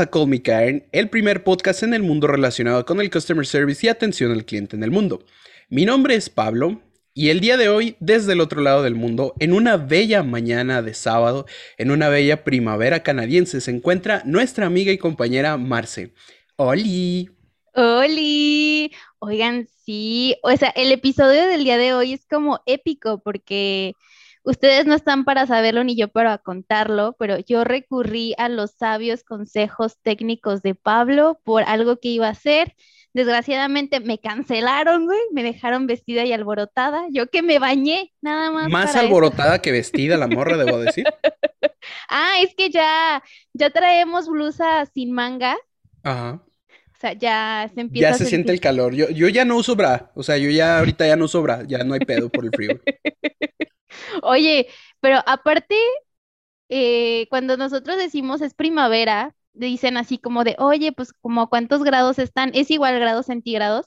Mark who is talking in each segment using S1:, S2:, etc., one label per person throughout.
S1: A Call Me Karen, el primer podcast en el mundo relacionado con el customer service y atención al cliente en el mundo. Mi nombre es Pablo y el día de hoy, desde el otro lado del mundo, en una bella mañana de sábado, en una bella primavera canadiense, se encuentra nuestra amiga y compañera Marce. ¡Oli!
S2: ¡Oli! Oigan, sí, o sea, el episodio del día de hoy es como épico porque ustedes no están para saberlo ni yo para contarlo, pero yo recurrí a los sabios consejos técnicos de Pablo por algo que iba a hacer. Desgraciadamente me cancelaron, güey, me dejaron vestida y alborotada. Yo que me bañé, nada más.
S1: Más alborotada que vestida, la morra, debo decir.
S2: ah, es que ya, ya traemos blusa sin manga.
S1: Ajá.
S2: O sea, ya se empieza.
S1: Ya se siente el calor. Yo, yo ya no uso bra. O sea, yo ya ahorita ya no uso bra. Ya no hay pedo por el frío.
S2: Oye, pero aparte, eh, cuando nosotros decimos es primavera, dicen así como de, oye, pues como cuántos grados están, es igual grados centígrados,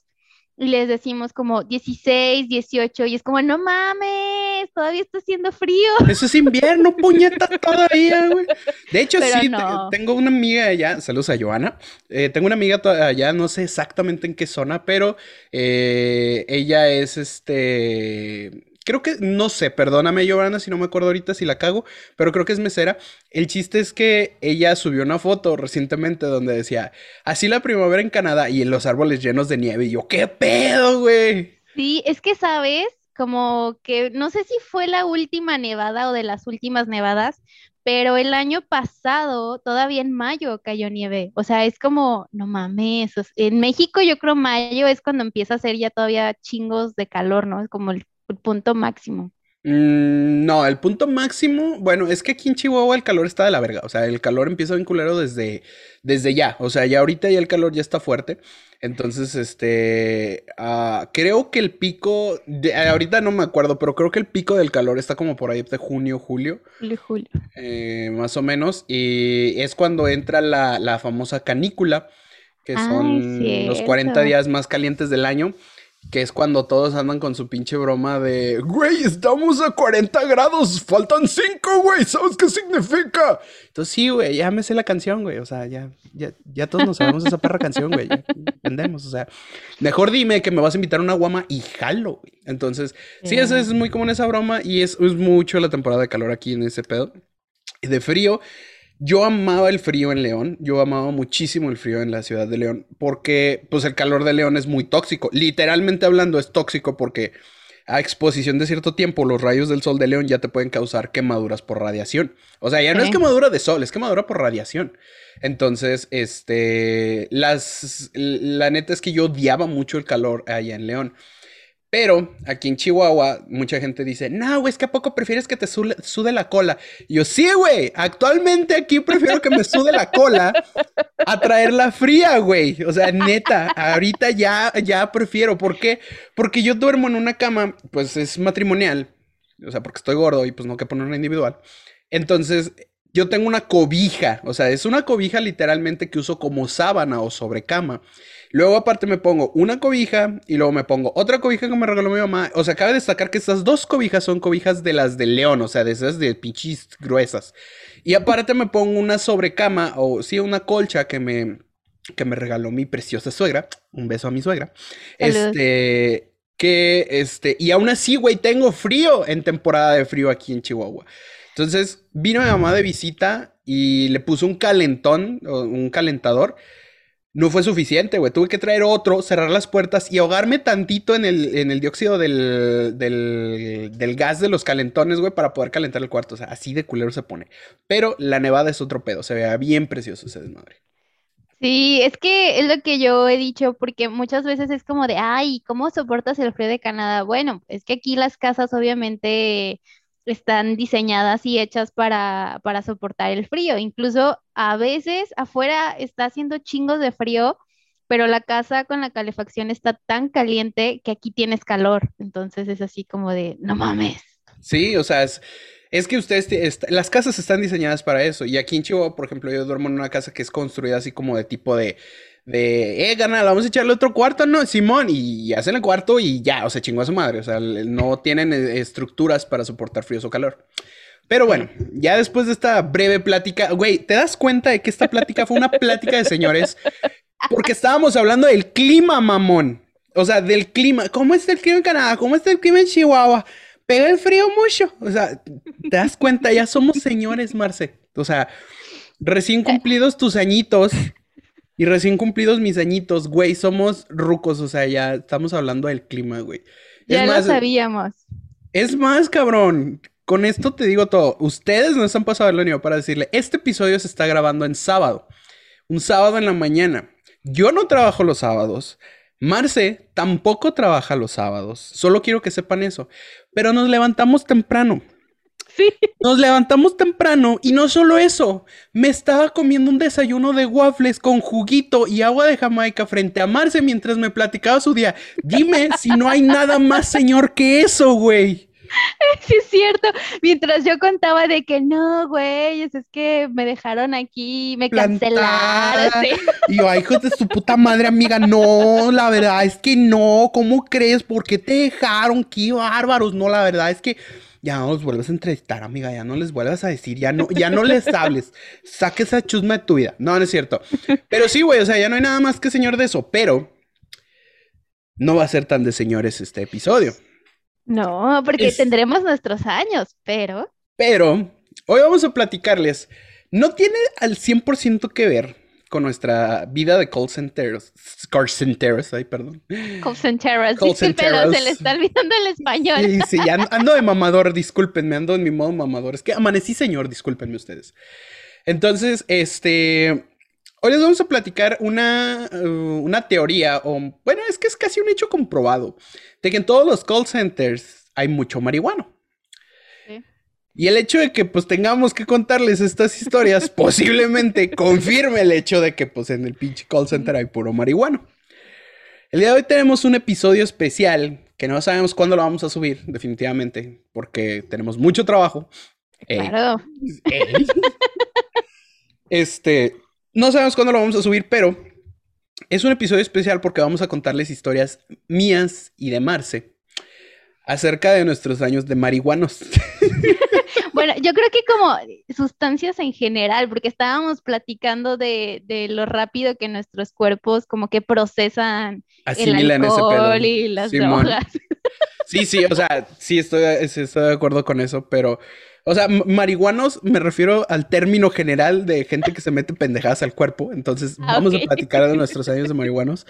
S2: y les decimos como 16, 18, y es como, no mames, todavía está haciendo frío.
S1: Eso es invierno, puñeta, todavía, güey. De hecho, sí, tengo una amiga allá, saludos a Joana, eh, tengo una amiga allá, no sé exactamente en qué zona, pero eh, ella es este creo que, no sé, perdóname Giovanna si no me acuerdo ahorita si la cago, pero creo que es mesera. El chiste es que ella subió una foto recientemente donde decía, así la primavera en Canadá y en los árboles llenos de nieve. Y yo, ¿qué pedo, güey?
S2: Sí, es que sabes, como que no sé si fue la última nevada o de las últimas nevadas, pero el año pasado, todavía en mayo cayó nieve. O sea, es como, no mames, en México yo creo mayo es cuando empieza a ser ya todavía chingos de calor, ¿no? Es como el el punto máximo.
S1: Mm, no, el punto máximo, bueno, es que aquí en Chihuahua el calor está de la verga, o sea, el calor empieza a culero desde, desde ya, o sea, ya ahorita ya el calor ya está fuerte, entonces, este, ah, creo que el pico, de, ahorita no me acuerdo, pero creo que el pico del calor está como por ahí de junio, julio.
S2: Julio, julio.
S1: Eh, más o menos, y es cuando entra la, famosa canícula, que son los 40 días más calientes del año. Que es cuando todos andan con su pinche broma de, güey, estamos a 40 grados, faltan 5, güey, ¿sabes qué significa? Entonces sí, güey, ya me sé la canción, güey, o sea, ya, ya, ya todos nos sabemos esa perra canción, güey, entendemos, o sea, mejor dime que me vas a invitar a una guama y jalo, güey. Entonces, sí, eso es muy común esa broma y es, es mucho la temporada de calor aquí en ese pedo. Y de frío, yo amaba el frío en León, yo amaba muchísimo el frío en la ciudad de León, porque pues el calor de León es muy tóxico. Literalmente hablando es tóxico porque a exposición de cierto tiempo los rayos del sol de León ya te pueden causar quemaduras por radiación. O sea, ya no es quemadura de sol, es quemadura por radiación. Entonces, este, las, la neta es que yo odiaba mucho el calor allá en León. Pero aquí en Chihuahua, mucha gente dice, no, güey, es que a poco prefieres que te sude, la cola. Y yo, sí, güey, actualmente aquí prefiero que me sude la cola a traerla fría, güey. O sea, neta, ahorita ya, ya prefiero. ¿Por qué? Porque yo duermo en una cama, pues es matrimonial. O sea, porque estoy gordo y pues no que poner una individual. Entonces, yo tengo una cobija. O sea, es una cobija literalmente que uso como sábana o sobrecama. Luego aparte me pongo una cobija y luego me pongo otra cobija que me regaló mi mamá. O sea, cabe destacar que estas dos cobijas son cobijas de las de león, o sea, de esas de pichis gruesas. Y aparte me pongo una sobrecama o sí, una colcha que me, que me regaló mi preciosa suegra. Un beso a mi suegra. Este, que este, y aún así, güey, tengo frío en temporada de frío aquí en Chihuahua. Entonces vino mi mamá de visita y le puso un calentón, un calentador no fue suficiente, güey. Tuve que traer otro, cerrar las puertas y ahogarme tantito en el, en el dióxido del, del, gas de los calentones, güey, para poder calentar el cuarto. O sea, así de culero se pone. Pero la nevada es otro pedo. Se vea bien precioso ese desmadre.
S2: Sí, es que es lo que yo he dicho, porque muchas veces es como de, ay, ¿cómo soportas el frío de Canadá? Bueno, es que aquí las casas obviamente están diseñadas y hechas para, para soportar el frío. Incluso a veces afuera está haciendo chingos de frío, pero la casa con la calefacción está tan caliente que aquí tienes calor. Entonces es así como de, no mames.
S1: Sí, o sea, es, es que ustedes, las casas están diseñadas para eso. Y aquí en Chihuahua, por ejemplo, yo duermo en una casa que es construida así como de tipo de de, eh, gana, vamos a echarle otro cuarto, ¿no? Simón, y hacen el cuarto y ya, o sea, chingó a su madre, o sea, no tienen eh, estructuras para soportar frío o calor. Pero bueno, ya después de esta breve plática, güey, ¿te das cuenta de que esta plática fue una plática de señores? Porque estábamos hablando del clima, mamón. O sea, del clima. ¿Cómo está el clima en Canadá? ¿Cómo está el clima en Chihuahua? Pega el frío mucho. O sea, ¿te das cuenta? Ya somos señores, Marce. O sea, recién cumplidos tus añitos. Y recién cumplidos mis añitos, güey, somos rucos, o sea, ya estamos hablando del clima, güey.
S2: Ya lo sabíamos.
S1: Es más, cabrón, con esto te digo todo. Ustedes nos han pasado el año para decirle, este episodio se está grabando en sábado. Un sábado en la mañana. Yo no trabajo los sábados. Marce tampoco trabaja los sábados. Solo quiero que sepan eso. Pero nos levantamos temprano.
S2: Sí.
S1: Nos levantamos temprano y no solo eso, me estaba comiendo un desayuno de waffles con juguito y agua de Jamaica frente a Marce mientras me platicaba su día. Dime si no hay nada más señor que eso, güey.
S2: Sí, es cierto. Mientras yo contaba de que no, güey, es que me dejaron aquí, me cancelaron.
S1: Y yo, ay, hijo de su puta madre, amiga, no, la verdad es que no, ¿cómo crees? ¿Por qué te dejaron? Qué bárbaros. No, la verdad es que ya no los vuelvas a entrevistar, amiga, ya no les vuelvas a decir, ya no, ya no les hables, saque esa chusma de tu vida. No, no es cierto. Pero sí, güey, o sea, ya no hay nada más que señor de eso, pero no va a ser tan de señores este episodio.
S2: No, porque tendremos nuestros años, pero...
S1: Pero hoy vamos a platicarles, no tiene al 100% que ver con nuestra vida de call centers. Call centers, ay, perdón.
S2: Call centers. Centers. se le está olvidando el español.
S1: Sí, sí, ando de mamador, discúlpenme, ando en mi modo mamador. Es que amanecí, señor, discúlpenme ustedes. Entonces, este. Hoy les vamos a platicar una, uh, una teoría, o bueno, es que es casi un hecho comprobado, de que en todos los call centers hay mucho marihuano. Y el hecho de que pues tengamos que contarles estas historias posiblemente confirme el hecho de que pues en el pinche call center hay puro marihuano. El día de hoy tenemos un episodio especial que no sabemos cuándo lo vamos a subir, definitivamente, porque tenemos mucho trabajo.
S2: Claro.
S1: este, no sabemos cuándo lo vamos a subir, pero es un episodio especial porque vamos a contarles historias mías y de Marce acerca de nuestros años de marihuanos.
S2: Bueno, yo creo que como sustancias en general, porque estábamos platicando de, lo rápido que nuestros cuerpos como que procesan el alcohol y las drogas.
S1: Sí, sí, o sea, sí estoy, estoy de acuerdo con eso, pero, o sea, marihuanos me refiero al término general de gente que se mete pendejadas al cuerpo. Entonces, ah, vamos a platicar de nuestros años de marihuanos.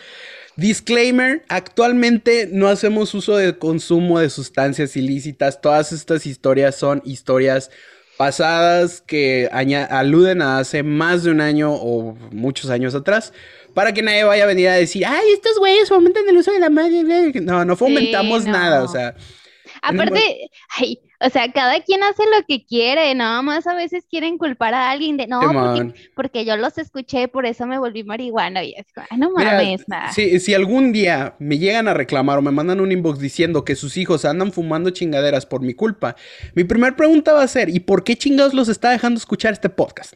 S1: Disclaimer, actualmente no hacemos uso de consumo de sustancias ilícitas. Todas estas historias son historias pasadas que aluden a hace más de un año o muchos años atrás. Para que nadie vaya a venir a decir, ay, estos güeyes fomentan el uso de la madre. No, no fomentamos nada, o sea.
S2: Aparte, ay, o sea, cada quien hace lo que quiere, nada más a veces quieren culpar a alguien de no, porque, yo los escuché, por eso me volví marihuana. Y es como, no mames, nada.
S1: Si, si algún día me llegan a reclamar o me mandan un inbox diciendo que sus hijos andan fumando chingaderas por mi culpa, mi primera pregunta va a ser: ¿y por qué chingados los está dejando escuchar este podcast?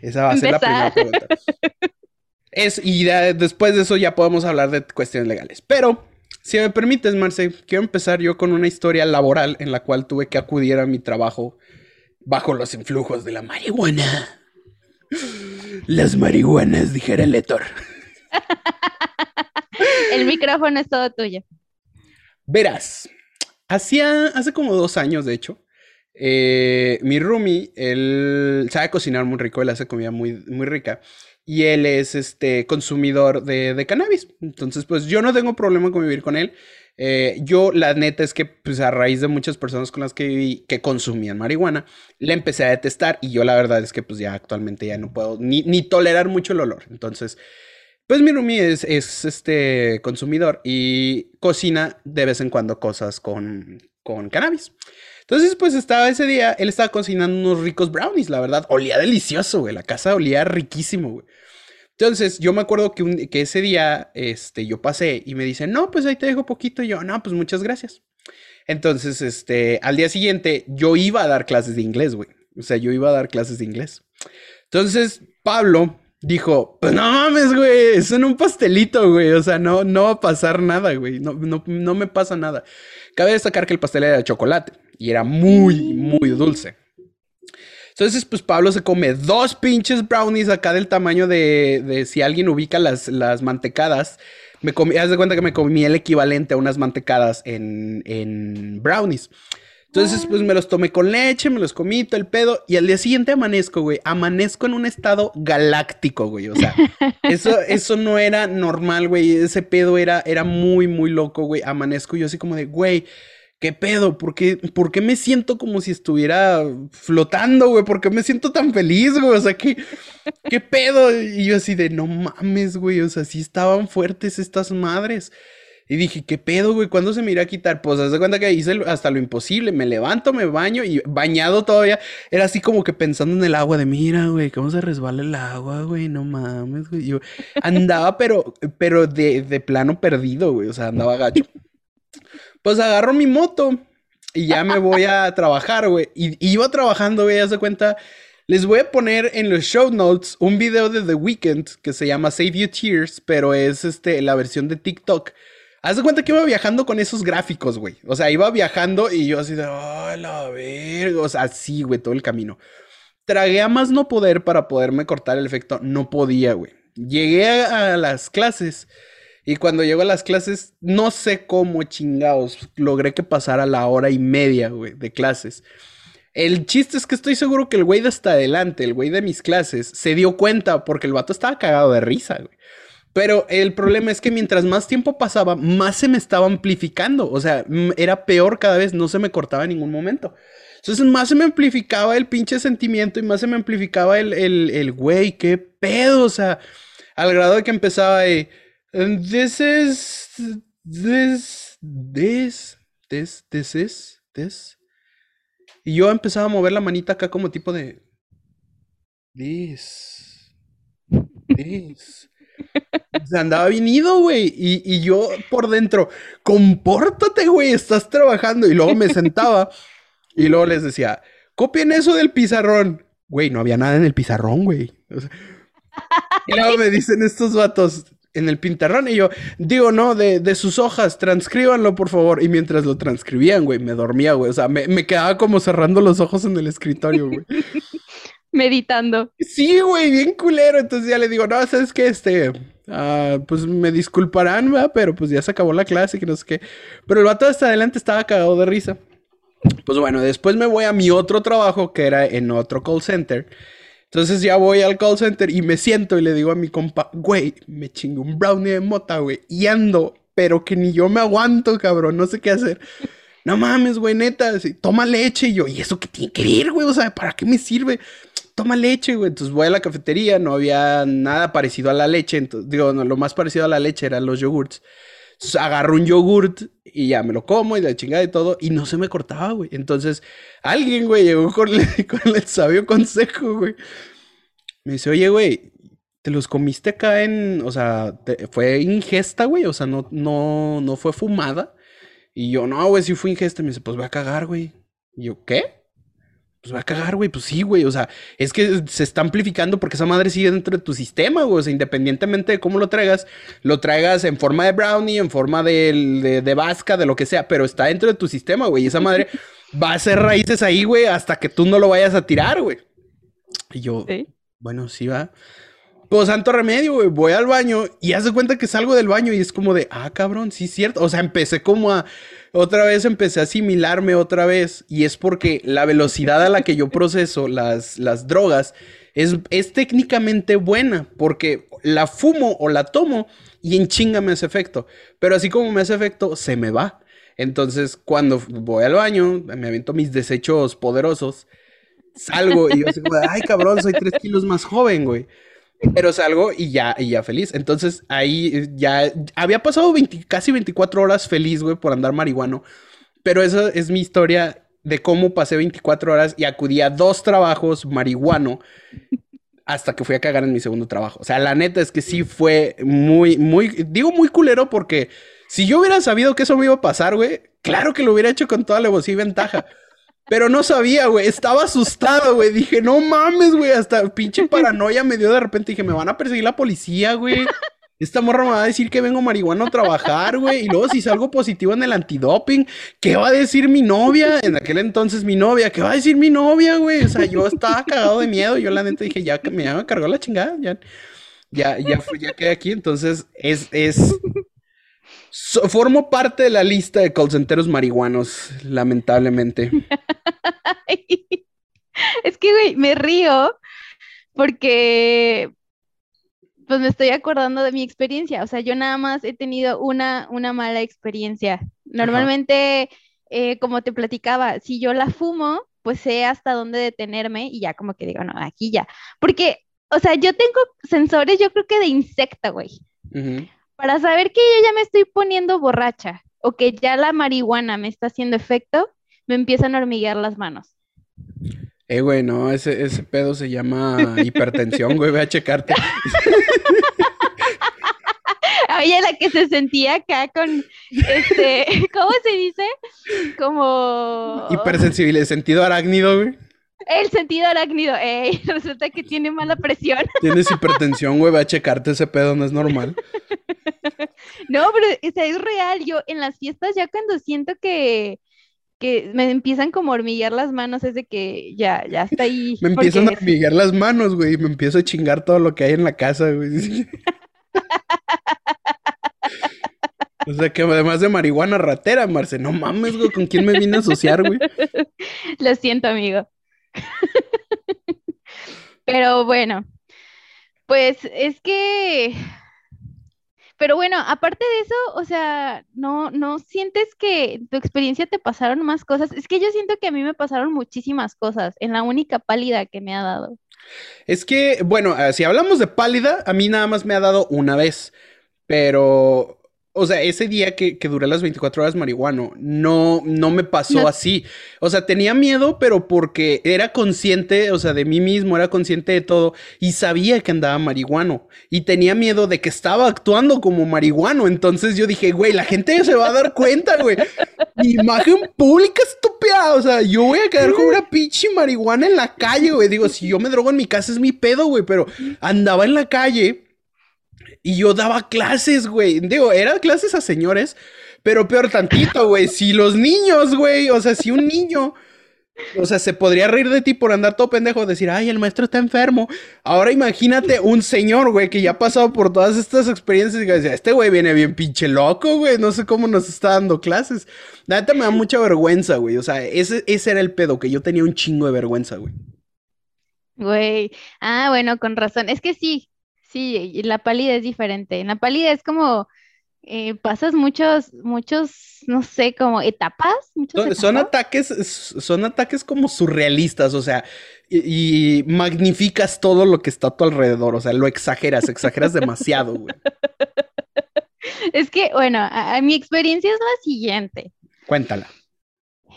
S1: Esa va a ser la primera pregunta. es, y después de eso ya podemos hablar de cuestiones legales. Pero si me permites, Marce, quiero empezar yo con una historia laboral en la cual tuve que acudir a mi trabajo bajo los influjos de la marihuana. Las marihuanas, dijera el lector.
S2: el micrófono es todo tuyo.
S1: Verás, hacía, hace como dos años, de hecho, eh, mi roomie, él sabe cocinar muy rico, él hace comida muy, muy rica y él es este consumidor de, cannabis. Entonces, pues yo no tengo problema con vivir con él. Eh, yo, la neta es que, pues a raíz de muchas personas con las que viví que consumían marihuana, le empecé a detestar y yo la verdad es que, pues ya actualmente ya no puedo ni, ni tolerar mucho el olor. Entonces, pues mi roomie es, es, este consumidor y cocina de vez en cuando cosas con, con cannabis. Entonces, pues estaba ese día, él estaba cocinando unos ricos brownies, la verdad. Olía delicioso, güey. La casa olía riquísimo, güey. Entonces, yo me acuerdo que, ese día, este, yo pasé y me dice, no, pues ahí te dejo poquito. Y yo, no, pues muchas gracias. Entonces, este, al día siguiente, yo iba a dar clases de inglés, güey. O sea, yo iba a dar clases de inglés. Entonces, Pablo dijo, pues no mames, güey, son un pastelito, güey. O sea, no, no va a pasar nada, güey. No, no, no me pasa nada. Cabe destacar que el pastel era de chocolate y era muy, muy dulce. Entonces, pues Pablo se come dos pinches brownies acá del tamaño de, de si alguien ubica las, las mantecadas. Me comí, haz de cuenta que me comí el equivalente a unas mantecadas en, en brownies. Entonces, pues me los tomé con leche, me los comí, todo el pedo. Y al día siguiente amanezco, güey. Amanezco en un estado galáctico, güey. O sea, eso, eso no era normal, güey. Ese pedo era, era muy, muy loco, güey. Amanezco yo así como de, güey, ¿qué pedo? ¿Por qué, ¿Por qué me siento como si estuviera flotando, güey? ¿Por qué me siento tan feliz, güey? O sea, ¿qué, ¿qué pedo? Y yo así de, no mames, güey. O sea, sí estaban fuertes estas madres. Y dije, ¿qué pedo, güey? ¿Cuándo se me irá a quitar? Pues haz de cuenta que hice hasta lo imposible. Me levanto, me baño y bañado todavía. Era así como que pensando en el agua de, mira, güey, ¿cómo se resbala el agua, güey? No mames, güey. Yo andaba, pero, pero de, de plano perdido, güey. O sea, andaba gacho. Pues agarro mi moto y ya me voy a trabajar, güey. Y, iba trabajando, güey, haz de cuenta. Les voy a poner en los show notes un video de The Weeknd que se llama Save You Tears, pero es este, la versión de TikTok Haz de cuenta que iba viajando con esos gráficos, güey. O sea, iba viajando y yo así de, ¡ay, la verga! O sea, así, güey, todo el camino. Tragué a más no poder para poderme cortar el efecto. No podía, güey. Llegué a, las clases y cuando llego a las clases, no sé cómo chingados, logré que pasara la hora y media, de clases. El chiste es que estoy seguro que el güey de hasta adelante, el güey de mis clases, se dio cuenta porque el vato estaba cagado de risa, güey. Pero el problema es que mientras más tiempo pasaba, más se me estaba amplificando. O sea, era peor cada vez, no se me cortaba en ningún momento. Entonces, más se me amplificaba el pinche sentimiento y más se me amplificaba el, el, el güey, qué pedo. O sea, al grado de que empezaba de. This is. This. This. This. This is. This. Y yo empezaba a mover la manita acá como tipo de. This. This. Se andaba venido, güey. Y, y, yo por dentro, compórtate, güey, estás trabajando. Y luego me sentaba y luego les decía, copien eso del pizarrón. Güey, no había nada en el pizarrón, güey. y luego me dicen estos vatos en el pintarrón. Y yo, digo, no, de, de, sus hojas, transcríbanlo, por favor. Y mientras lo transcribían, güey, me dormía, güey. O sea, me, me quedaba como cerrando los ojos en el escritorio, güey
S2: meditando.
S1: Sí, güey, bien culero. Entonces ya le digo, no, sabes que este, ah, pues me disculparán, ¿verdad? Pero pues ya se acabó la clase, que no sé qué. Pero el vato hasta adelante estaba cagado de risa. Pues bueno, después me voy a mi otro trabajo que era en otro call center. Entonces ya voy al call center y me siento y le digo a mi compa, güey, me chingo un brownie de mota, güey, y ando, pero que ni yo me aguanto, cabrón, no sé qué hacer. No mames, güey, neta, toma leche. Y yo, ¿y eso qué tiene que ver, güey? O sea, ¿para qué me sirve? toma leche, güey. Entonces voy a la cafetería, no había nada parecido a la leche. Entonces, digo, no, lo más parecido a la leche eran los yogurts. Entonces agarro un yogurt y ya me lo como y la chingada y todo. Y no se me cortaba, güey. Entonces alguien, güey, llegó con, el sabio consejo, güey. Me dice, oye, güey, ¿te los comiste acá en, o sea, fue ingesta, güey? O sea, no, no, no fue fumada. Y yo, no, güey, sí fue ingesta. Me dice, pues voy a cagar, güey. Y yo, ¿qué? Pues va a cagar, güey. Pues sí, güey. O sea, es que se está amplificando porque esa madre sigue dentro de tu sistema, güey. O sea, independientemente de cómo lo traigas, lo traigas en forma de brownie, en forma de, de, vasca, de lo que sea, pero está dentro de tu sistema, güey. Y esa madre va a hacer raíces ahí, güey, hasta que tú no lo vayas a tirar, güey. Y yo, bueno, sí va. Pues santo remedio, güey. Voy al baño y hace cuenta que salgo del baño y es como de, ah, cabrón, sí es cierto. O sea, empecé como a otra vez empecé a asimilarme otra vez y es porque la velocidad a la que yo proceso las, las drogas es, es técnicamente buena porque la fumo o la tomo y en chinga me hace efecto. Pero así como me hace efecto, se me va. Entonces, cuando voy al baño, me aviento mis desechos poderosos, salgo y yo como, ay cabrón, soy tres kilos más joven, güey. Pero salgo y ya, y ya feliz. Entonces ahí ya había pasado casi 24 horas feliz, güey, por andar marihuano. Pero esa es mi historia de cómo pasé 24 horas y acudí a dos trabajos marihuano hasta que fui a cagar en mi segundo trabajo. O sea, la neta es que sí fue muy, muy, digo muy culero porque si yo hubiera sabido que eso me iba a pasar, güey, claro que lo hubiera hecho con toda la y ventaja. Pero no sabía, güey. Estaba asustado, güey. Dije, no mames, güey. Hasta pinche paranoia me dio de repente. Dije, me van a perseguir la policía, güey. esta morra me va a decir que vengo marihuana a trabajar, güey. Y luego si salgo positivo en el antidoping, ¿qué va a decir mi novia? En aquel entonces mi novia, ¿qué va a decir mi novia, güey? O sea, yo estaba cagado de miedo. Yo la neta dije, ya que me, ya cargó la chingada, ya, ya, ya, ya quedé aquí. Entonces, es, es, formo parte de la lista de colcenteros marihuanos, lamentablemente.
S2: es que, güey, me río porque pues me estoy acordando de mi experiencia. O sea, yo nada más he tenido una, una mala experiencia. Normalmente, eh, como te platicaba, si yo la fumo, pues sé hasta dónde detenerme y ya como que digo, no, aquí ya. Porque, o sea, yo tengo sensores, yo creo que de insecto, güey. Para saber que yo ya me estoy poniendo borracha o que ya la marihuana me está haciendo efecto, me empiezan a hormiguear las manos.
S1: Eh, güey, no, ese, ese pedo se llama hipertensión, güey, ve a checarte.
S2: Oye, la que se sentía acá con, este, ¿cómo se dice? Como...
S1: Hipersensible, sentido arácnido, güey.
S2: El sentido arácnido, ey, resulta que tiene mala presión.
S1: Tienes hipertensión, güey, ve a checarte ese pedo, no es normal.
S2: No, pero es real, yo en las fiestas ya cuando siento que que me empiezan como a hormiguear las manos, es de que ya, ya está ahí.
S1: me empiezan a hormiguear las manos, güey, y me empiezo a chingar todo lo que hay en la casa, güey. o sea, que además de marihuana ratera, Marce, no mames, güey, ¿con quién me vine a asociar, güey?
S2: Lo siento, amigo. Pero bueno, pues es que pero bueno, aparte de eso, o sea, no, no sientes que tu experiencia te pasaron más cosas. Es que yo siento que a mí me pasaron muchísimas cosas en la única pálida que me ha dado.
S1: Es que, bueno, eh, si hablamos de pálida, a mí nada más me ha dado una vez, pero o sea, ese día que, que, duré las 24 horas marihuano, no, no me pasó así. O sea, tenía miedo, pero porque era consciente, o sea, de mí mismo, era consciente de todo y sabía que andaba marihuano. Y tenía miedo de que estaba actuando como marihuano. Entonces yo dije, güey, la gente se va a dar cuenta, güey. Mi imagen pública estúpida. O sea, yo voy a quedar con una pinche marihuana en la calle, güey. Digo, si yo me drogo en mi casa es mi pedo, güey, pero andaba en la calle y yo daba clases, güey. Digo, eran clases a señores, pero peor tantito, güey. Si los niños, güey, o sea, si un niño, o sea, se podría reír de ti por andar todo pendejo, decir, ay, el maestro está enfermo. Ahora imagínate un señor, güey, que ya ha pasado por todas estas experiencias y que dice, este güey viene bien pinche loco, güey, no sé cómo nos está dando clases. La neta me da mucha vergüenza, güey. O sea, ese, ese era el pedo, que yo tenía un chingo de vergüenza, güey.
S2: Güey, ah, bueno, con razón. Es que sí, Sí, la pálida es diferente. En la pálida es como eh, pasas muchos, muchos, no sé, como etapas.
S1: son, ataques, son ataques como surrealistas, o sea, y, magnificas todo lo que está a tu alrededor, o sea, lo exageras, exageras demasiado, güey.
S2: Es que, bueno, a, mi experiencia es la siguiente.
S1: Cuéntala.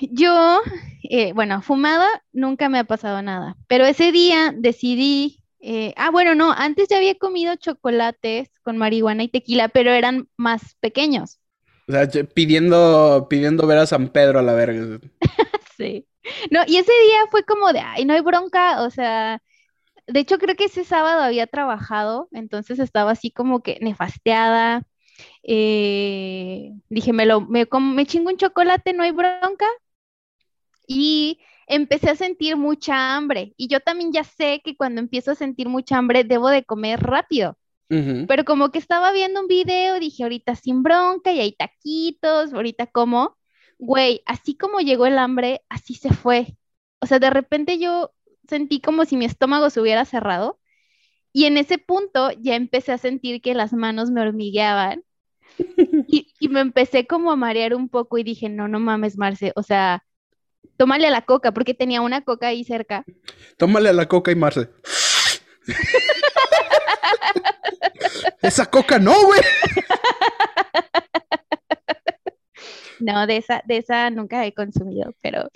S2: Yo, eh, bueno, fumada nunca me ha pasado nada, pero ese día decidí eh, ah, bueno, no, antes ya había comido chocolates con marihuana y tequila, pero eran más pequeños.
S1: O sea, pidiendo, pidiendo ver a San Pedro a la verga.
S2: sí. No, y ese día fue como de, ay, no hay bronca, o sea, de hecho creo que ese sábado había trabajado, entonces estaba así como que nefasteada. Eh, dije, me lo, me, me chingo un chocolate, no hay bronca. Y empecé a sentir mucha hambre y yo también ya sé que cuando empiezo a sentir mucha hambre debo de comer rápido. Pero como que estaba viendo un video, dije, ahorita sin bronca y hay taquitos, ahorita como, güey, así como llegó el hambre, así se fue. O sea, de repente yo sentí como si mi estómago se hubiera cerrado y en ese punto ya empecé a sentir que las manos me hormigueaban y, y me empecé como a marear un poco y dije, no, no mames, Marce, o sea, tómale a la coca, porque tenía una coca ahí cerca.
S1: Tómale a la coca y Marce. esa coca no, güey.
S2: No, de esa, de esa nunca he consumido, pero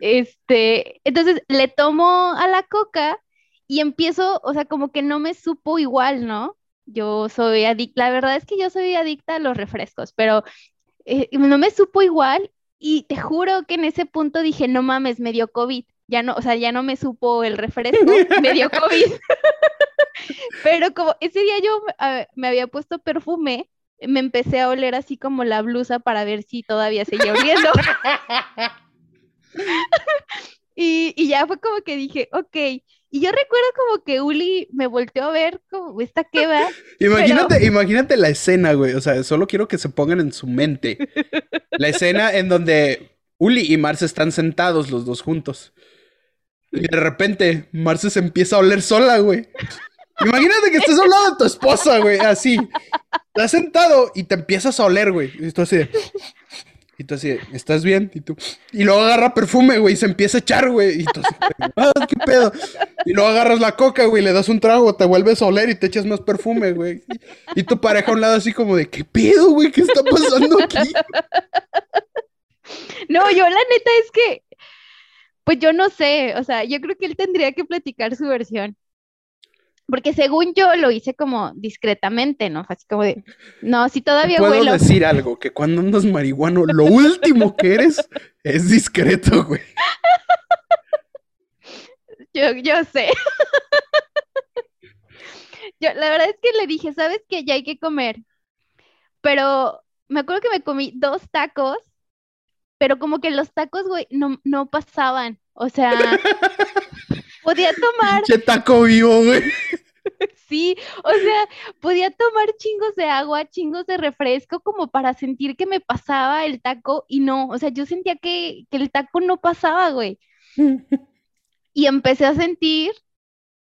S2: este, entonces le tomo a la coca y empiezo, o sea, como que no me supo igual, ¿no? Yo soy adicta, la verdad es que yo soy adicta a los refrescos, pero eh, no me supo igual y te juro que en ese punto dije, no mames, me dio COVID. Ya no, o sea, ya no me supo el refresco, me dio COVID. Pero como ese día yo me había puesto perfume, me empecé a oler así como la blusa para ver si todavía seguía oliendo. y, y ya fue como que dije, ok, y yo recuerdo como que Uli me volteó a ver como esta que va.
S1: imagínate, imagínate la escena, güey. O sea, solo quiero que se pongan en su mente. La escena en donde Uli y Marce están sentados los dos juntos. Y de repente, Marce se empieza a oler sola, güey. Imagínate que estés al lado de tu esposa, güey, así. Estás sentado y te empiezas a oler, güey. Y tú así y tú así, ¿estás bien? Y tú, y luego agarra perfume, güey, y se empieza a echar, güey. Y tú así, ah, ¿qué pedo? Y luego agarras la coca, güey, le das un trago, te vuelves a oler y te echas más perfume, güey. Y, tu pareja a un lado así como de, ¿qué pedo, güey? ¿Qué está pasando aquí?
S2: No, yo la neta es que, pues yo no sé, o sea, yo creo que él tendría que platicar su versión porque según yo lo hice como discretamente, ¿no? Así como de, no, si todavía
S1: Puedo decir algo, que cuando andas marihuano, lo último que eres es discreto, güey.
S2: Yo, yo sé. Yo, la verdad es que le dije, ¿sabes qué? Ya hay que comer. Pero me acuerdo que me comí dos tacos, pero como que los tacos, güey, no, no pasaban. O sea, podía tomar.
S1: Che taco vivo, güey.
S2: Sí, o sea, podía tomar chingos de agua, chingos de refresco como para sentir que me pasaba el taco y no, o sea, yo sentía que, el taco no pasaba, güey. Y empecé a sentir,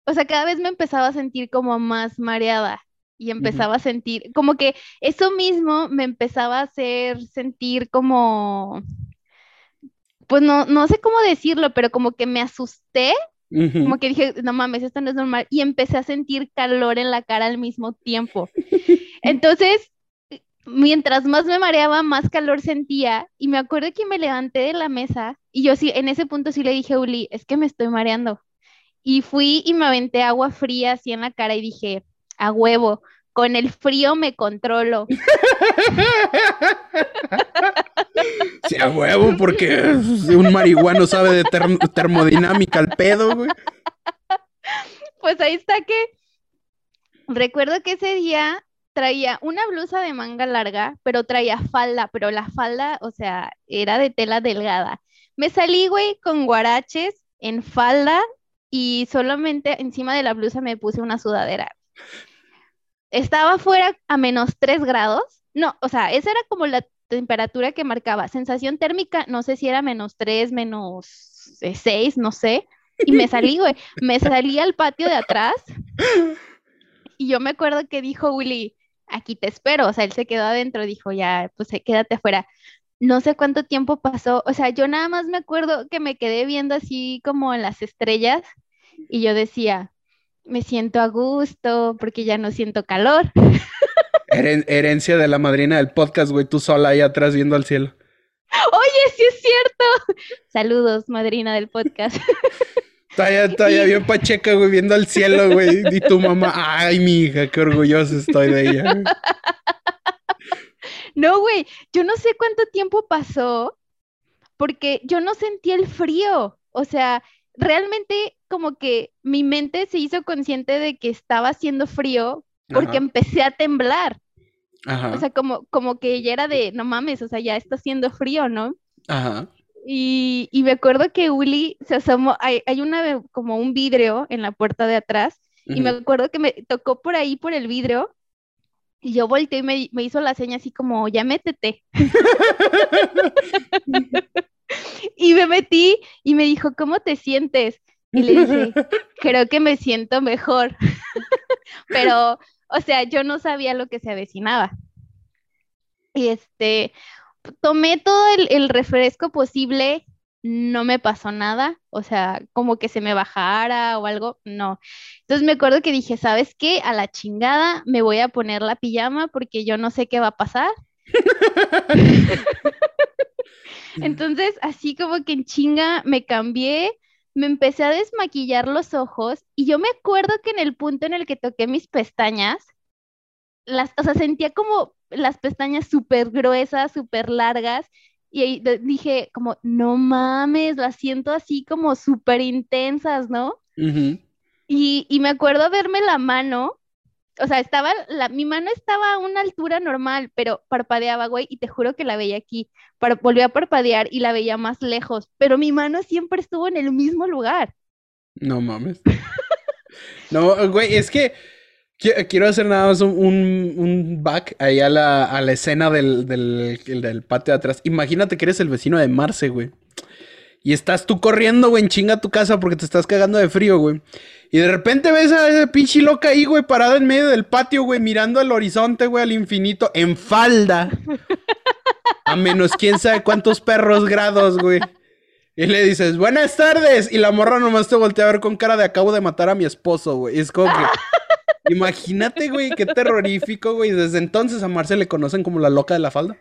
S2: o sea, cada vez me empezaba a sentir como más mareada y empezaba a sentir, como que eso mismo me empezaba a hacer sentir como, pues no, no sé cómo decirlo, pero como que me asusté como que dije, no mames, esto no es normal. Y empecé a sentir calor en la cara al mismo tiempo. Entonces, mientras más me mareaba, más calor sentía. Y me acuerdo que me levanté de la mesa y yo sí, en ese punto sí le dije a Uli, es que me estoy mareando. Y fui y me aventé agua fría así en la cara y dije, a huevo, con el frío me controlo.
S1: Sí, a huevo, porque un marihuano sabe de termodinámica al pedo, güey.
S2: Pues ahí está que recuerdo que ese día traía una blusa de manga larga, pero traía falda, pero la falda, o sea, era de tela delgada. Me salí, güey, con guaraches en falda y solamente encima de la blusa me puse una sudadera estaba fuera a menos 3 grados. No, o sea, esa era como la temperatura que marcaba. Sensación térmica, no sé si era menos 3, menos 6, eh, no sé. Y me salí, güey. Me salí al patio de atrás. Y yo me acuerdo que dijo Willy, aquí te espero. O sea, él se quedó adentro, dijo, ya, pues eh, quédate afuera. No sé cuánto tiempo pasó. O sea, yo nada más me acuerdo que me quedé viendo así como en las estrellas. Y yo decía, me siento a gusto porque ya no siento calor.
S1: herencia de la madrina del podcast, güey, tú sola ahí atrás viendo al cielo.
S2: Oye, sí es cierto. Saludos, madrina del podcast.
S1: Está ya, bien pacheca, güey, viendo al cielo, güey. Y tu mamá, ay, mi hija, qué orgulloso estoy de ella.
S2: No, güey, yo no sé cuánto tiempo pasó porque yo no sentí el frío. O sea, realmente como que mi mente se hizo consciente de que estaba haciendo frío porque empecé a temblar. O sea, como, como que ya era de, no mames, o sea, ya está haciendo frío, ¿no? Ajá. Y, me acuerdo que Uli se asomó, hay, hay una, como un vidrio en la puerta de atrás, y me acuerdo que me tocó por ahí, por el vidrio, y yo volteé y me, me hizo la seña así como, ya métete. y me metí y me dijo, ¿cómo te sientes? Y le dije, creo que me siento mejor. Pero, o sea, yo no sabía lo que se avecinaba. Y este, tomé todo el, el, refresco posible, no me pasó nada, o sea, como que se me bajara o algo, no. Entonces me acuerdo que dije, ¿sabes qué? A la chingada me voy a poner la pijama porque yo no sé qué va a pasar. Entonces, así como que en chinga me cambié, me empecé a desmaquillar los ojos y yo me acuerdo que en el punto en el que toqué mis pestañas, las, o sea, sentía como las pestañas súper gruesas, súper largas y ahí dije como, no mames, las siento así como súper intensas, ¿no? Y, y me acuerdo verme la mano o sea, estaba, la, mi mano estaba a una altura normal, pero parpadeaba, güey, y te juro que la veía aquí. volvió a parpadear y la veía más lejos, pero mi mano siempre estuvo en el mismo lugar.
S1: No mames. no, güey, es que quiero hacer nada más un, un, back ahí a la, a la escena del, del, del patio de atrás. Imagínate que eres el vecino de Marce, güey. Y estás tú corriendo, güey, en chinga a tu casa porque te estás cagando de frío, güey. Y de repente ves a ese pinche loca ahí, güey, parada en medio del patio, güey, mirando al horizonte, güey, al infinito, en falda. A menos quién sabe cuántos perros grados, güey. Y le dices, buenas tardes. Y la morra nomás te voltea a ver con cara de acabo de matar a mi esposo, güey. Es como que. Imagínate, güey, qué terrorífico, güey. Desde entonces a Marce le conocen como la loca de la falda.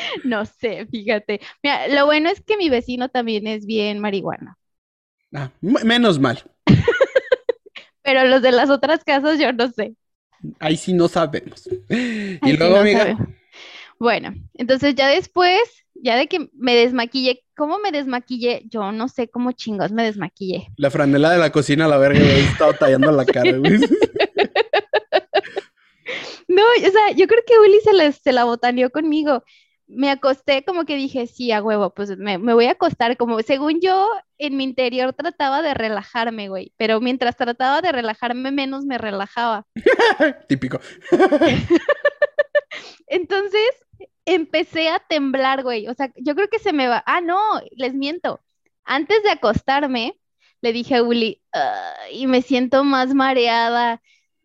S2: No sé, fíjate. Mira, lo bueno es que mi vecino también es bien marihuana.
S1: Ah, menos mal.
S2: Pero los de las otras casas yo no sé.
S1: Ahí sí no sabemos. y luego, amiga.
S2: Bueno, entonces ya después, ya de que me desmaquillé, ¿cómo me desmaquillé? Yo no sé cómo chingos me desmaquillé.
S1: La franela de la cocina, la verga, he estado tallando la cara,
S2: No, o sea, yo creo que Willy se, se la botaneó conmigo me acosté como que dije, sí, a huevo, pues me, voy a acostar, como según yo, en mi interior trataba de relajarme, güey, pero mientras trataba de relajarme, menos me relajaba.
S1: Típico.
S2: Entonces, empecé a temblar, güey, o sea, yo creo que se me va, ah, no, les miento, antes de acostarme, le dije a Willy, y me siento más mareada.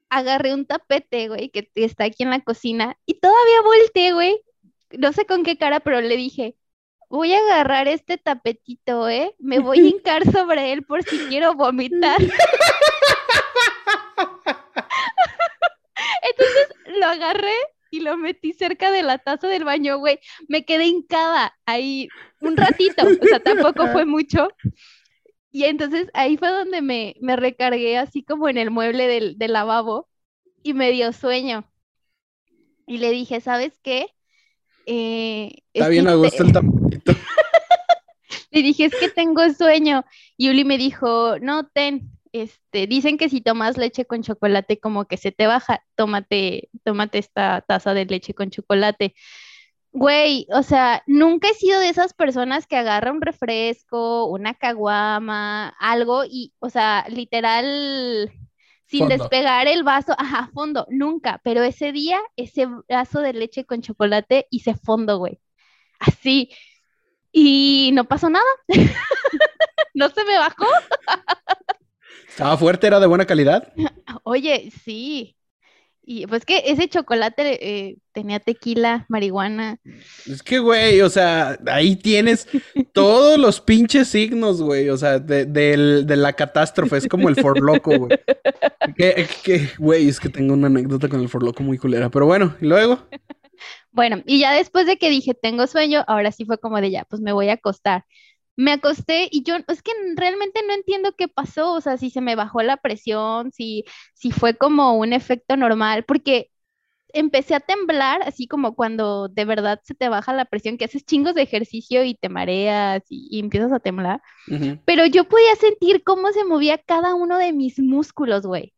S2: Agarré un tapete, güey, que está aquí en la cocina y todavía volteé, güey, no sé con qué cara, pero le dije, voy a agarrar este tapetito, ¿eh? Me voy a hincar sobre él por si quiero vomitar. Entonces lo agarré y lo metí cerca de la taza del baño, güey. Me quedé hincada ahí un ratito, o sea, tampoco fue mucho. Y entonces ahí fue donde me, me recargué así como en el mueble del, del lavabo y me dio sueño. Y le dije, ¿sabes qué?
S1: Eh, Está bien a gusto el tapetito.
S2: Le dije, es que tengo sueño. Y Uli me dijo, no, ten, este, dicen que si tomas leche con chocolate como que se te baja, tómate, tómate esta taza de leche con chocolate. Güey, o sea, nunca he sido de esas personas que agarra un refresco, una caguama, algo y, o sea, literal, sin despegar el vaso, ajá, fondo, nunca, pero ese día, ese vaso de leche con chocolate hice fondo, güey. Así. Y no pasó nada. no se me bajó.
S1: ¿Estaba fuerte? ¿Era de buena calidad?
S2: Oye, sí. Y pues que ese chocolate eh, tenía tequila, marihuana.
S1: Es que, güey, o sea, ahí tienes todos los pinches signos, güey. O sea, de, la catástrofe. Es como el forloco, güey. Que, güey, es que tengo una anécdota con el forloco muy culera. Pero bueno, ¿y luego?
S2: Bueno, y ya después de que dije, tengo sueño, ahora sí fue como de ya, pues me voy a acostar me acosté y yo, es que realmente no entiendo qué pasó, o sea, si se me bajó la presión, si, si fue como un efecto normal, porque empecé a temblar, así como cuando de verdad se te baja la presión, que haces chingos de ejercicio y te mareas y, empiezas a temblar, pero yo podía sentir cómo se movía cada uno de mis músculos, güey.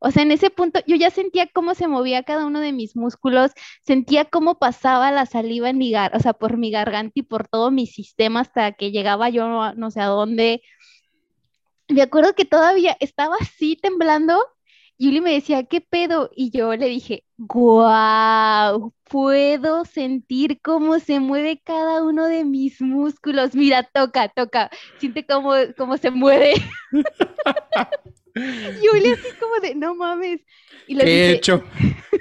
S2: O sea, en ese punto yo ya sentía cómo se movía cada uno de mis músculos, sentía cómo pasaba la saliva en mi gar o sea, por mi garganta y por todo mi sistema hasta que llegaba yo no, sé a dónde. Me acuerdo que todavía estaba así temblando. Yuli me decía, ¿qué pedo? Y yo le dije, ¡guau! Puedo sentir cómo se mueve cada uno de mis músculos. Mira, toca, toca. Siente cómo, cómo se mueve. Y Uli así como de, no mames.
S1: Y le ¿Qué he hecho?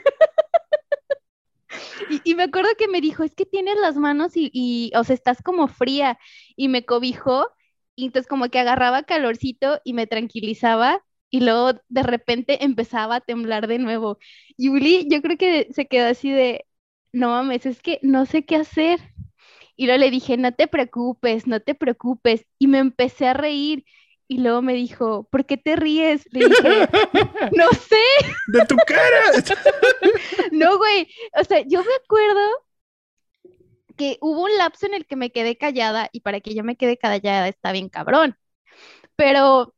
S2: y, me acuerdo que me dijo, es que tienes las manos y, y, o sea, estás como fría. Y me cobijó, y entonces como que agarraba calorcito y me tranquilizaba. Y luego de repente empezaba a temblar de nuevo. Y Uli, yo creo que se quedó así de, no mames, es que no sé qué hacer. Y luego le dije, no te preocupes, no te preocupes. Y me empecé a reír. Y luego me dijo, ¿por qué te ríes? Le dije, no sé.
S1: De tu cara.
S2: no, güey. O sea, yo me acuerdo porque hubo un lapso en el que me quedé callada y para que yo me quede callada está bien cabrón. Pero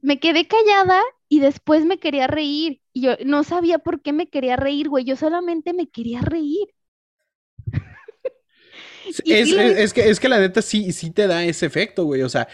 S2: me quedé callada y después me quería reír y yo no sabía por qué me quería reír, güey, yo solamente me quería reír.
S1: Es, que, es que la neta sí, sí te da ese efecto, güey. O sea,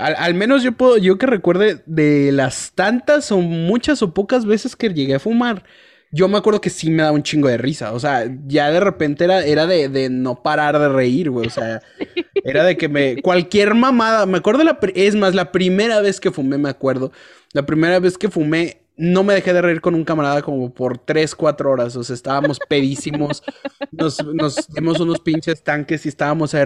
S1: al, menos yo puedo, yo que recuerde de las tantas o muchas o pocas veces que llegué a fumar, yo me acuerdo que sí me daba un chingo de risa. O sea, ya de repente era, era de, no parar de reír, güey. O sea, era de que me. Cualquier mamada. Me acuerdo la. Es más, la primera vez que fumé, me acuerdo. La primera vez que fumé, no me dejé de reír con un camarada como por 3, 4 horas. O sea, estábamos pedísimos. nos, nos dimos unos pinches tanques y estábamos ahí.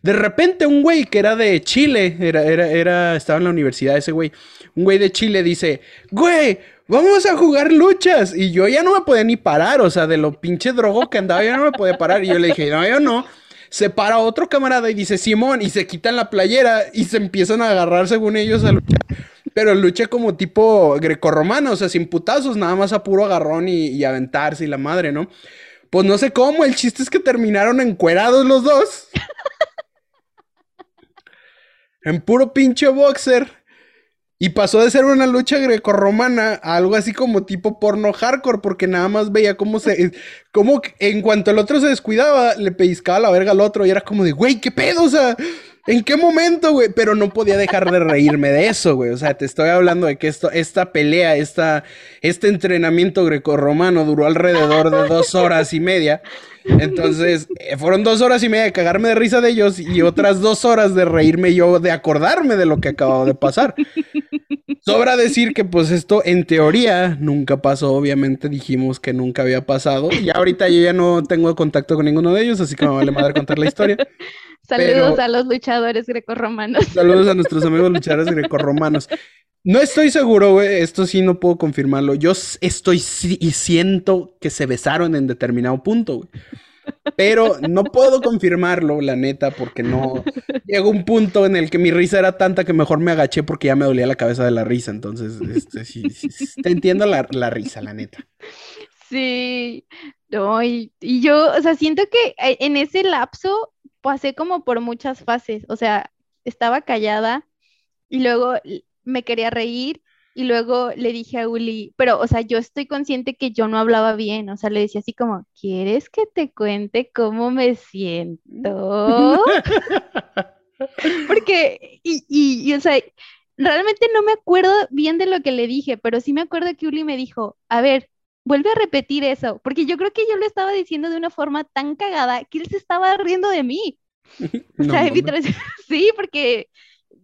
S1: De repente, un güey que era de Chile, era, era, era, estaba en la universidad ese güey. Un güey de Chile dice: Güey vamos a jugar luchas. Y yo ya no me podía ni parar, o sea, de lo pinche drogo que andaba, yo no me podía parar. Y yo le dije, no, yo no. Se para otro camarada y dice, Simón, y se quitan la playera y se empiezan a agarrar según ellos a luchar. Pero lucha como tipo grecorromano, o sea, sin putazos, nada más a puro agarrón y, y aventarse y la madre, ¿no? Pues no sé cómo, el chiste es que terminaron encuerados los dos. en puro pinche boxer. Y pasó de ser una lucha grecorromana a algo así como tipo porno hardcore, porque nada más veía cómo se. Cómo en cuanto el otro se descuidaba, le pellizcaba la verga al otro y era como de, güey, ¿qué pedo? O sea, ¿en qué momento, güey? Pero no podía dejar de reírme de eso, güey. O sea, te estoy hablando de que esto, esta pelea, esta, este entrenamiento grecorromano duró alrededor de dos horas y media. Entonces, eh, fueron dos horas y media de cagarme de risa de ellos y otras dos horas de reírme yo, de acordarme de lo que acababa de pasar. Sobra decir que pues esto en teoría nunca pasó, obviamente dijimos que nunca había pasado y ahorita yo ya no tengo contacto con ninguno de ellos, así que me vale madre contar la historia.
S2: Saludos a los luchadores grecorromanos.
S1: Saludos a nuestros amigos luchadores grecorromanos. No estoy seguro, güey. Esto sí no puedo confirmarlo. Yo estoy y siento que se besaron en determinado punto, güey. Pero no puedo confirmarlo, la neta, porque no. Llegó un punto en el que mi risa era tanta que mejor me agaché porque ya me dolía la cabeza de la risa. Entonces, este, sí, te entiendo la, risa, la neta.
S2: Sí. No, y, y yo, o sea, siento que eh, en ese lapso pasé como por muchas fases. O sea, estaba callada y luego me quería reír y luego le dije a Uli, pero, o sea, yo estoy consciente que yo no hablaba bien, o sea, le decía así como, ¿quieres que te cuente cómo me siento? Porque, y, y, o sea, realmente no me acuerdo bien de lo que le dije, pero sí me acuerdo que Uli me dijo, a ver, vuelve a repetir eso, porque yo creo que yo lo estaba diciendo de una forma tan cagada que él se estaba riendo de mí. o sea, sí, porque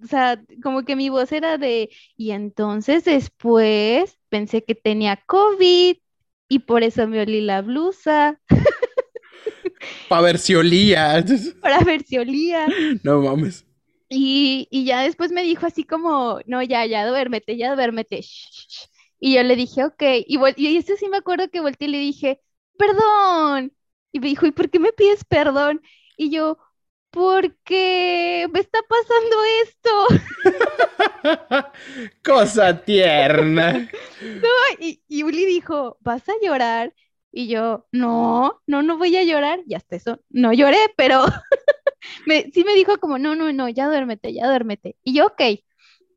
S2: o sea, como que mi voz era de, y entonces después pensé que tenía COVID y por eso me olí la blusa.
S1: Para ver si olía.
S2: Para ver si olía.
S1: No mames.
S2: Y, ya después me dijo así como, no, ya, ya, duérmete, ya, duérmete. Y yo le dije, ok. Y, y ese sí me acuerdo que volteé y le dije, perdón. Y me dijo, ¿y por qué me pides perdón? Y yo, porque me está pasando
S1: esto. Cosa tierna.
S2: No, y, y, Uli dijo, ¿vas a llorar? Y yo, no, no, no voy a llorar. Y hasta eso, no lloré, pero me, sí me dijo como, no, no, no, ya duérmete, ya duérmete. Y yo, ok.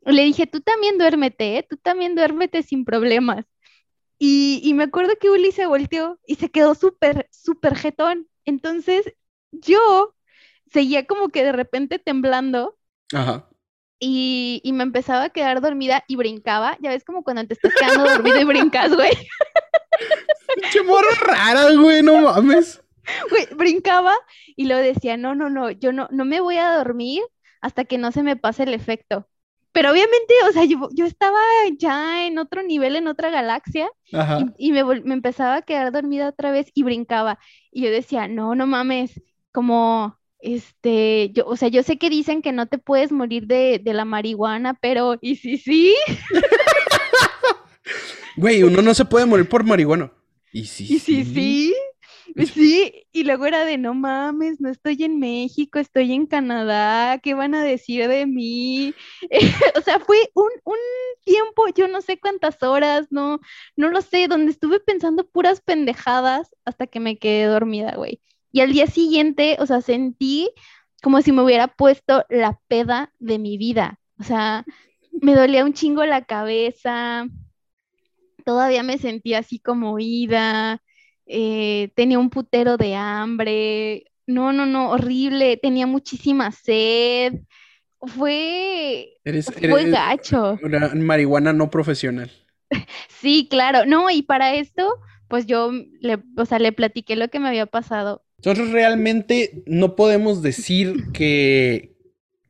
S2: Le dije, tú también duérmete, ¿eh? tú también duérmete sin problemas. Y, y me acuerdo que Uli se volteó y se quedó súper, súper jetón. Entonces, yo seguía como que de repente temblando.
S1: Ajá.
S2: Y, y, me empezaba a quedar dormida y brincaba. Ya ves como cuando te estás quedando dormido y brincas, güey.
S1: Qué morra rara, güey, no mames.
S2: Güey, brincaba y luego decía, no, no, no, yo no, no me voy a dormir hasta que no se me pase el efecto. Pero obviamente, o sea, yo, yo estaba ya en otro nivel, en otra galaxia, y, y me, me, empezaba a quedar dormida otra vez y brincaba. Y yo decía, no, no mames, como este, yo, o sea, yo sé que dicen que no te puedes morir de, la marihuana, pero ¿y si sí?
S1: Güey, uno no se puede morir por marihuana. ¿Y si
S2: ¿Y sí? sí? Sí, y luego era de no mames, no estoy en México, estoy en Canadá, ¿qué van a decir de mí? o sea, fue un, un, tiempo, yo no sé cuántas horas, no, no lo sé, donde estuve pensando puras pendejadas hasta que me quedé dormida, güey. Y al día siguiente, o sea, sentí como si me hubiera puesto la peda de mi vida. O sea, me dolía un chingo la cabeza, todavía me sentía así como ida, eh, tenía un putero de hambre, no, no, no, horrible, tenía muchísima sed, fue, fue gacho.
S1: Una marihuana no profesional.
S2: Sí, claro, no, y para esto, pues yo le, o sea, le platiqué lo que me había pasado.
S1: Nosotros realmente no podemos decir que,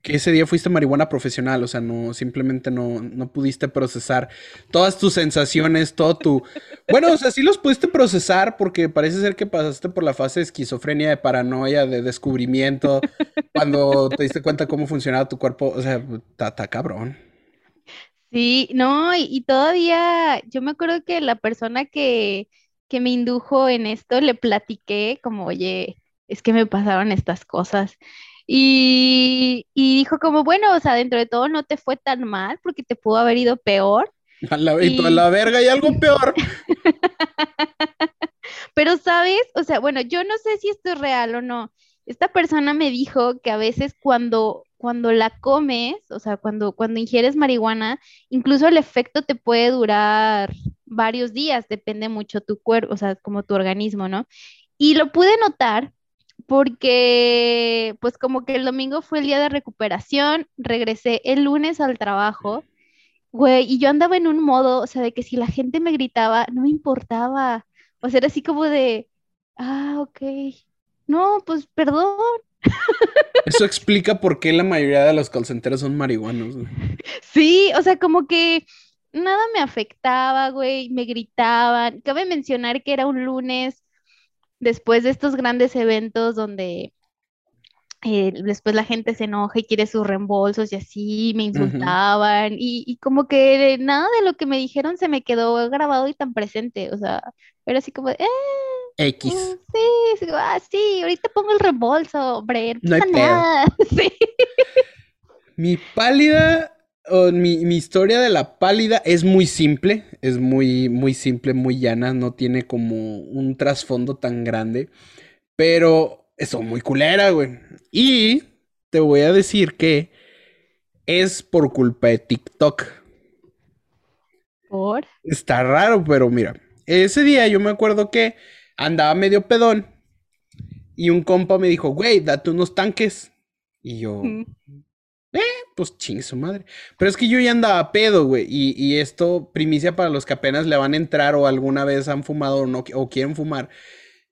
S1: que ese día fuiste marihuana profesional, o sea, no, simplemente no, no pudiste procesar todas tus sensaciones, todo tu... Bueno, o sea, sí los pudiste procesar porque parece ser que pasaste por la fase de esquizofrenia, de paranoia, de descubrimiento, cuando te diste cuenta cómo funcionaba tu cuerpo, o sea, está cabrón.
S2: Sí, no, y, todavía yo me acuerdo que la persona que, que me indujo en esto le platiqué como, oye, es que me pasaron estas cosas. Y, dijo como, bueno, o sea, dentro de todo no te fue tan mal porque te pudo haber ido peor.
S1: A la, y... la verga, hay algo peor.
S2: Pero, ¿sabes? O sea, bueno, yo no sé si esto es real o no. Esta persona me dijo que a veces cuando, cuando la comes, o sea, cuando, cuando ingieres marihuana, incluso el efecto te puede durar varios días, depende mucho tu cuerpo, o sea, como tu organismo, ¿no? Y lo pude notar porque pues como que el domingo fue el día de recuperación, regresé el lunes al trabajo, güey, y yo andaba en un modo, o sea, de que si la gente me gritaba, no me importaba, o sea, era así como de, ah, ok, no, pues perdón.
S1: Eso explica por qué la mayoría de los calcenteros son marihuanos.
S2: Sí, o sea, como que nada me afectaba, güey, me gritaban. Cabe mencionar que era un lunes después de estos grandes eventos donde eh, después la gente se enoja y quiere sus reembolsos y así me insultaban y, como que nada de lo que me dijeron se me quedó grabado y tan presente, o sea, era así como, eh,
S1: X.
S2: Mm, sí, ah, sí, ahorita pongo el reembolso, hombre, no, hay nada. Sí.
S1: Mi pálida mi, historia de la pálida es muy simple, es muy, muy simple, muy llana, no tiene como un trasfondo tan grande, pero es muy culera, güey. Y te voy a decir que es por culpa de TikTok.
S2: ¿Por?
S1: Está raro, pero mira, ese día yo me acuerdo que andaba medio pedón y un compa me dijo, güey, date unos tanques. Y yo, eh, pues chingue su madre. Pero es que yo ya andaba pedo, güey. Y, esto, primicia para los que apenas le van a entrar o alguna vez han fumado o, no, o quieren fumar.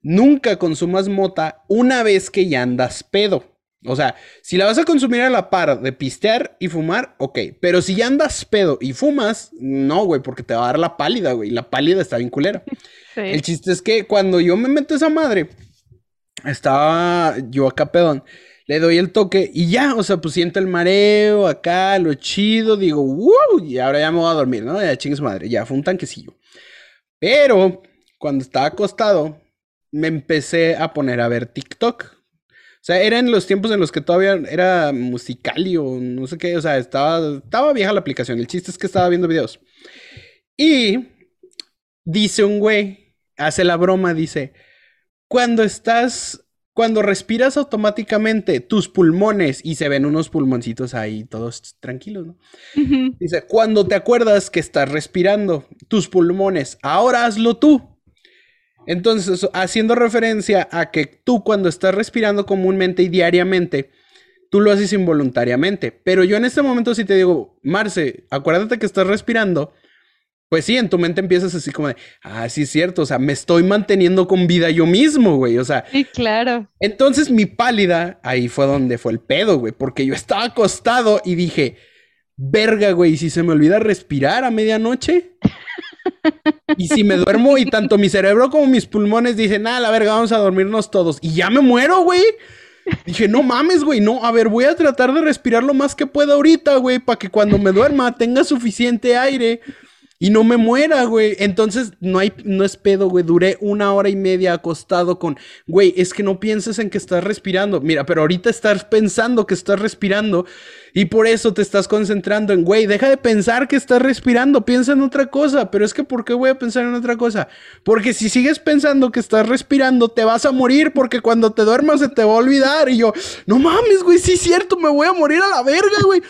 S1: Nunca consumas mota una vez que ya andas pedo. O sea, si la vas a consumir a la par de pistear y fumar, ok. Pero si ya andas pedo y fumas, no, güey, porque te va a dar la pálida, güey. La pálida está bien culera. El chiste es que cuando yo me meto esa madre, estaba yo acá pedón le doy el toque y ya, o sea, pues siento el mareo acá, lo chido, digo, wow, y ahora ya me voy a dormir, ¿no? Ya chingues madre, ya fue un tanquecillo. Pero cuando estaba acostado, me empecé a poner a ver TikTok. O sea, eran los tiempos en los que todavía era musical o no sé qué, o sea, estaba, estaba vieja la aplicación. El chiste es que estaba viendo videos. Y dice un güey, hace la broma, dice, cuando estás cuando respiras automáticamente tus pulmones y se ven unos pulmoncitos ahí todos tranquilos, ¿no? Dice, cuando te acuerdas que estás respirando tus pulmones, ahora hazlo tú. Entonces, haciendo referencia a que tú cuando estás respirando comúnmente y diariamente, tú lo haces involuntariamente. Pero yo en este momento sí te digo, Marce, acuérdate que estás respirando pues sí, en tu mente empiezas así como de, ah, sí es cierto, o sea, me estoy manteniendo con vida yo mismo, güey, o sea.
S2: Sí, claro.
S1: Entonces mi pálida, ahí fue donde fue el pedo, güey, porque yo estaba acostado y dije, verga, güey, si se me olvida respirar a medianoche. y si me duermo y tanto mi cerebro como mis pulmones dicen, ah, la verga, vamos a dormirnos todos. Y ya me muero, güey. Dije, no mames, güey, no, a ver, voy a tratar de respirar lo más que pueda ahorita, güey, para que cuando me duerma tenga suficiente aire y no me muera, güey. Entonces, no hay, no es pedo, güey. Duré una hora y media acostado con, güey, es que no pienses en que estás respirando. Mira, pero ahorita estás pensando que estás respirando y por eso te estás concentrando en, güey, deja de pensar que estás respirando, piensa en otra cosa. Pero es que, ¿por qué voy a pensar en otra cosa? Porque si sigues pensando que estás respirando, te vas a morir porque cuando te duermas se te va a olvidar. Y yo, no mames, güey, sí es cierto, me voy a morir a la verga, güey.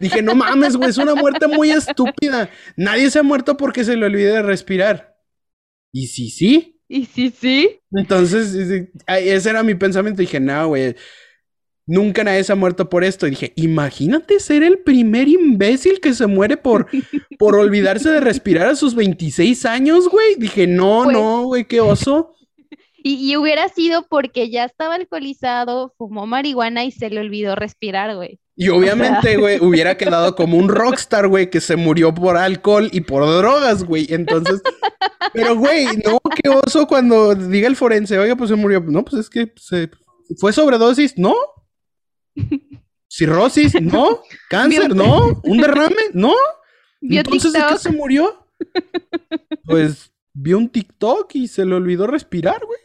S1: Dije, no mames, güey, es una muerte muy estúpida. Nadie se ha muerto porque se le olvide de respirar. Y sí, sí.
S2: Y sí, sí.
S1: Entonces, ese era mi pensamiento. Dije, no, güey. Nunca nadie se ha muerto por esto. Y dije, imagínate ser el primer imbécil que se muere por, por olvidarse de respirar a sus 26 años, güey. Dije, no, pues no, güey, qué oso.
S2: Y, y, hubiera sido porque ya estaba alcoholizado, fumó marihuana y se le olvidó respirar, güey.
S1: Y obviamente, güey, hubiera quedado como un rockstar, güey, que se murió por alcohol y por drogas, güey. Entonces, pero, güey, no, qué oso cuando diga el forense, oiga, pues se murió. No, pues es que se... fue sobredosis, ¿no? Cirrosis, ¿no? Cáncer, ¿no? ¿Un derrame? ¿No? Entonces, ¿de qué se murió? Pues vio un TikTok y se le olvidó respirar, güey.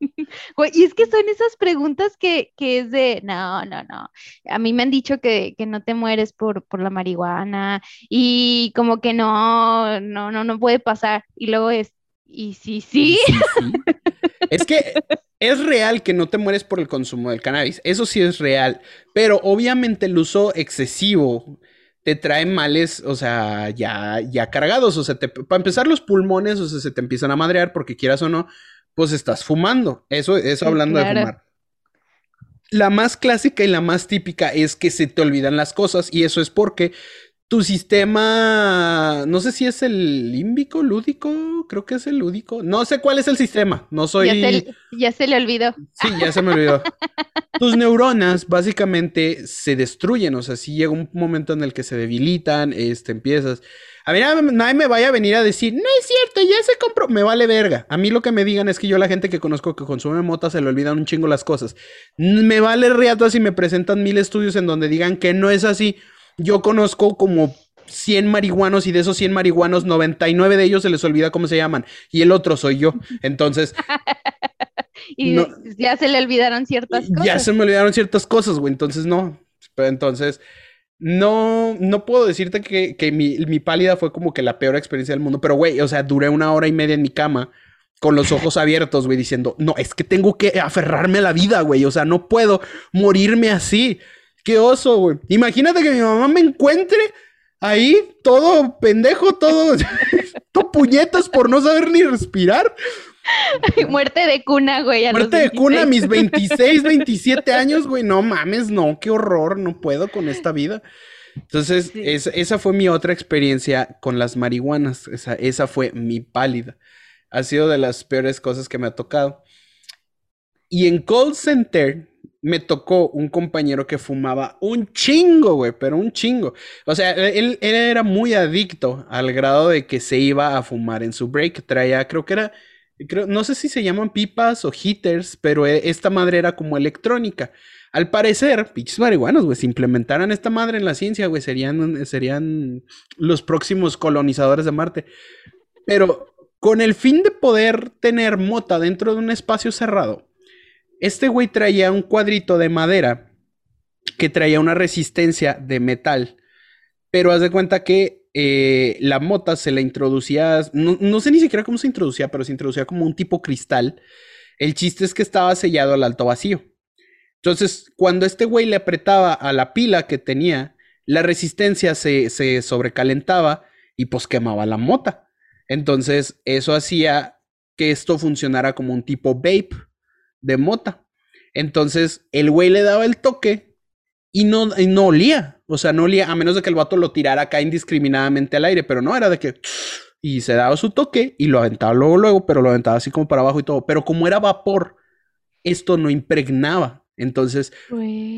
S2: y es que son esas preguntas que, es de, no, no, no. A mí me han dicho que, no te mueres por, por, la marihuana y como que no, no, no, no puede pasar. Y luego es, ¿y sí, sí?
S1: es que es real que no te mueres por el consumo del cannabis. Eso sí es real. Pero obviamente el uso excesivo te trae males, o sea, ya, ya cargados. O sea, para empezar, los pulmones, o sea, se te empiezan a madrear porque quieras o no pues estás fumando. Eso, eso hablando de fumar. La más clásica y la más típica es que se te olvidan las cosas y eso es porque tu sistema, no sé si es el límbico, lúdico, creo que es el lúdico, no sé cuál es el sistema, no soy...
S2: Ya se, le olvidó.
S1: Sí, ya se me olvidó. Tus neuronas básicamente se destruyen, o sea, si llega un momento en el que se debilitan, este, empiezas... A mí nadie me vaya a venir a decir, no es cierto, ya se compró. Me vale verga. A mí lo que me digan es que yo, la gente que conozco que consume mota, se le olvidan un chingo las cosas. Me vale reato si me presentan mil estudios en donde digan que no es así. Yo conozco como 100 marihuanos y de esos 100 marihuanos, 99 de ellos se les olvida cómo se llaman. Y el otro soy yo. Entonces.
S2: y ya se le olvidaron ciertas cosas.
S1: Ya se me olvidaron ciertas cosas, güey. Entonces no. Pero entonces. No, no puedo decirte que, mi, mi, pálida fue como que la peor experiencia del mundo, pero güey, o sea, duré una hora y media en mi cama con los ojos abiertos, güey, diciendo, no, es que tengo que aferrarme a la vida, güey, o sea, no puedo morirme así. Qué oso, güey. Imagínate que mi mamá me encuentre ahí, todo pendejo, todo, todo puñetas por no saber ni respirar.
S2: Muerte de cuna, güey.
S1: Muerte de cuna a mis 26, 27 años, güey. No mames, no, qué horror, no puedo con esta vida. Entonces, esa fue mi otra experiencia con las marihuanas. Esa, esa fue mi pálida. Ha sido de las peores cosas que me ha tocado. Y en call center me tocó un compañero que fumaba un chingo, güey, pero un chingo. O sea, él, él, era muy adicto al grado de que se iba a fumar en su break. Traía, creo que era no sé si se llaman pipas o heaters, pero e, esta madre era como electrónica. Al parecer, pinches marihuanos, güey, si implementaran esta madre en la ciencia, güey, serían, serían los próximos colonizadores de Marte. Pero con el fin de poder tener mota dentro de un espacio cerrado, este güey traía un cuadrito de madera que traía una resistencia de metal. Pero haz de cuenta que eh, la mota se la introducía, no, sé ni siquiera cómo se introducía, pero se introducía como un tipo cristal. El chiste es que estaba sellado al alto vacío. Entonces, cuando este güey le apretaba a la pila que tenía, la resistencia se, se sobrecalentaba y pues quemaba la mota. Entonces, eso hacía que esto funcionara como un tipo vape de mota. Entonces, el güey le daba el toque y no, no olía. O sea, no olía, a menos de que el vato lo tirara acá indiscriminadamente al aire, pero no, era de que. Y se daba su toque y lo aventaba luego, luego, pero lo aventaba así como para abajo y todo. Pero como era vapor, esto no impregnaba. Entonces,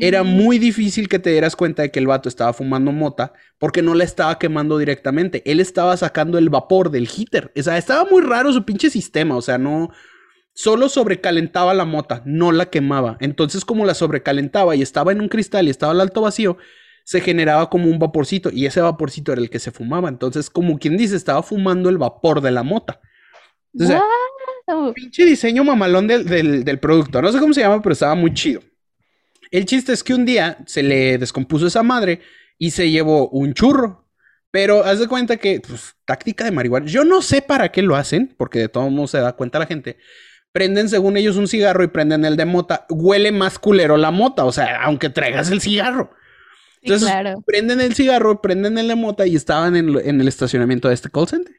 S1: era muy difícil que te dieras cuenta de que el vato estaba fumando mota porque no la estaba quemando directamente. Él estaba sacando el vapor del heater. O sea, estaba muy raro su pinche sistema. O sea, no, solo sobrecalentaba la mota, no la quemaba. Entonces, como la sobrecalentaba y estaba en un cristal y estaba al alto vacío, se generaba como un vaporcito y ese vaporcito era el que se fumaba. Entonces, como quien dice, estaba fumando el vapor de la mota. Entonces, pinche diseño mamalón del, del, producto. No sé cómo se llama, pero estaba muy chido. El chiste es que un día se le descompuso esa madre y se llevó un churro. Pero haz de cuenta que, pues, táctica de marihuana. Yo no sé para qué lo hacen, porque de todos modos se da cuenta la gente. Prenden, según ellos, un cigarro y prenden el de mota. Huele más culero la mota, o sea, aunque traigas el cigarro. Entonces, prenden el cigarro, prenden el de mota y estaban en, el estacionamiento de este call center.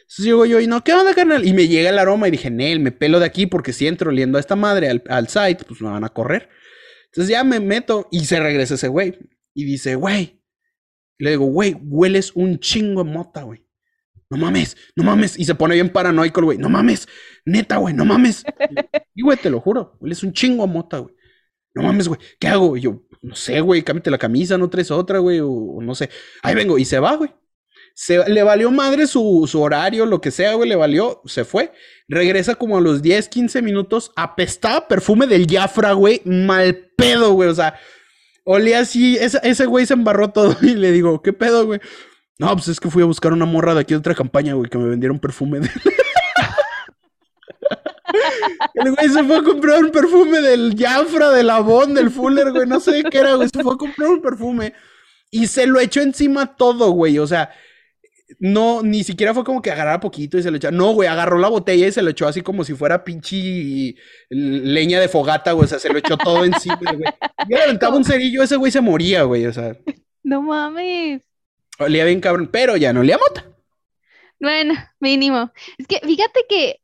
S1: Entonces llego yo y no, ¿qué onda, carnal? Y me llega el aroma y dije, Nel, me pelo de aquí porque si entro oliendo a esta madre al, al site, pues me van a correr. Entonces ya me meto y se regresa ese güey. Y dice, güey, le digo, güey, hueles un chingo de mota, güey. No mames, no mames. Y se pone bien paranoico el güey. No mames, neta, güey, no mames. Y güey, te lo juro, hueles un chingo a mota, güey. No mames, güey, ¿qué hago? Y yo, no sé, güey, cámbiate la camisa, no traes otra, güey, o, no sé. Ahí vengo, y se va, güey. Se, le valió madre su, su, horario, lo que sea, güey, le valió, se fue. Regresa como a los 10, 15 minutos, apestaba perfume del Jafra, güey, mal pedo, güey, o sea, olía así, ese, ese güey se embarró todo y le digo, ¿qué pedo, güey? No, pues es que fui a buscar una morra de aquí de otra campaña, güey, que me vendieron perfume de... El güey se fue a comprar un perfume del Jafra, del Avon, del Fuller, güey, no sé qué era, güey, se fue a comprar un perfume y se lo echó encima todo, güey, o sea, no, ni siquiera fue como que agarrara poquito y se lo echó. No, güey, agarró la botella y se lo echó así como si fuera pinche leña de fogata, güey. O sea, se lo echó todo encima, güey. Yo le aventaba un cerillo, ese güey se moría, güey. O sea.
S2: No mames.
S1: Olía bien cabrón, pero ya no olía mota.
S2: Bueno, mínimo. Es que fíjate que,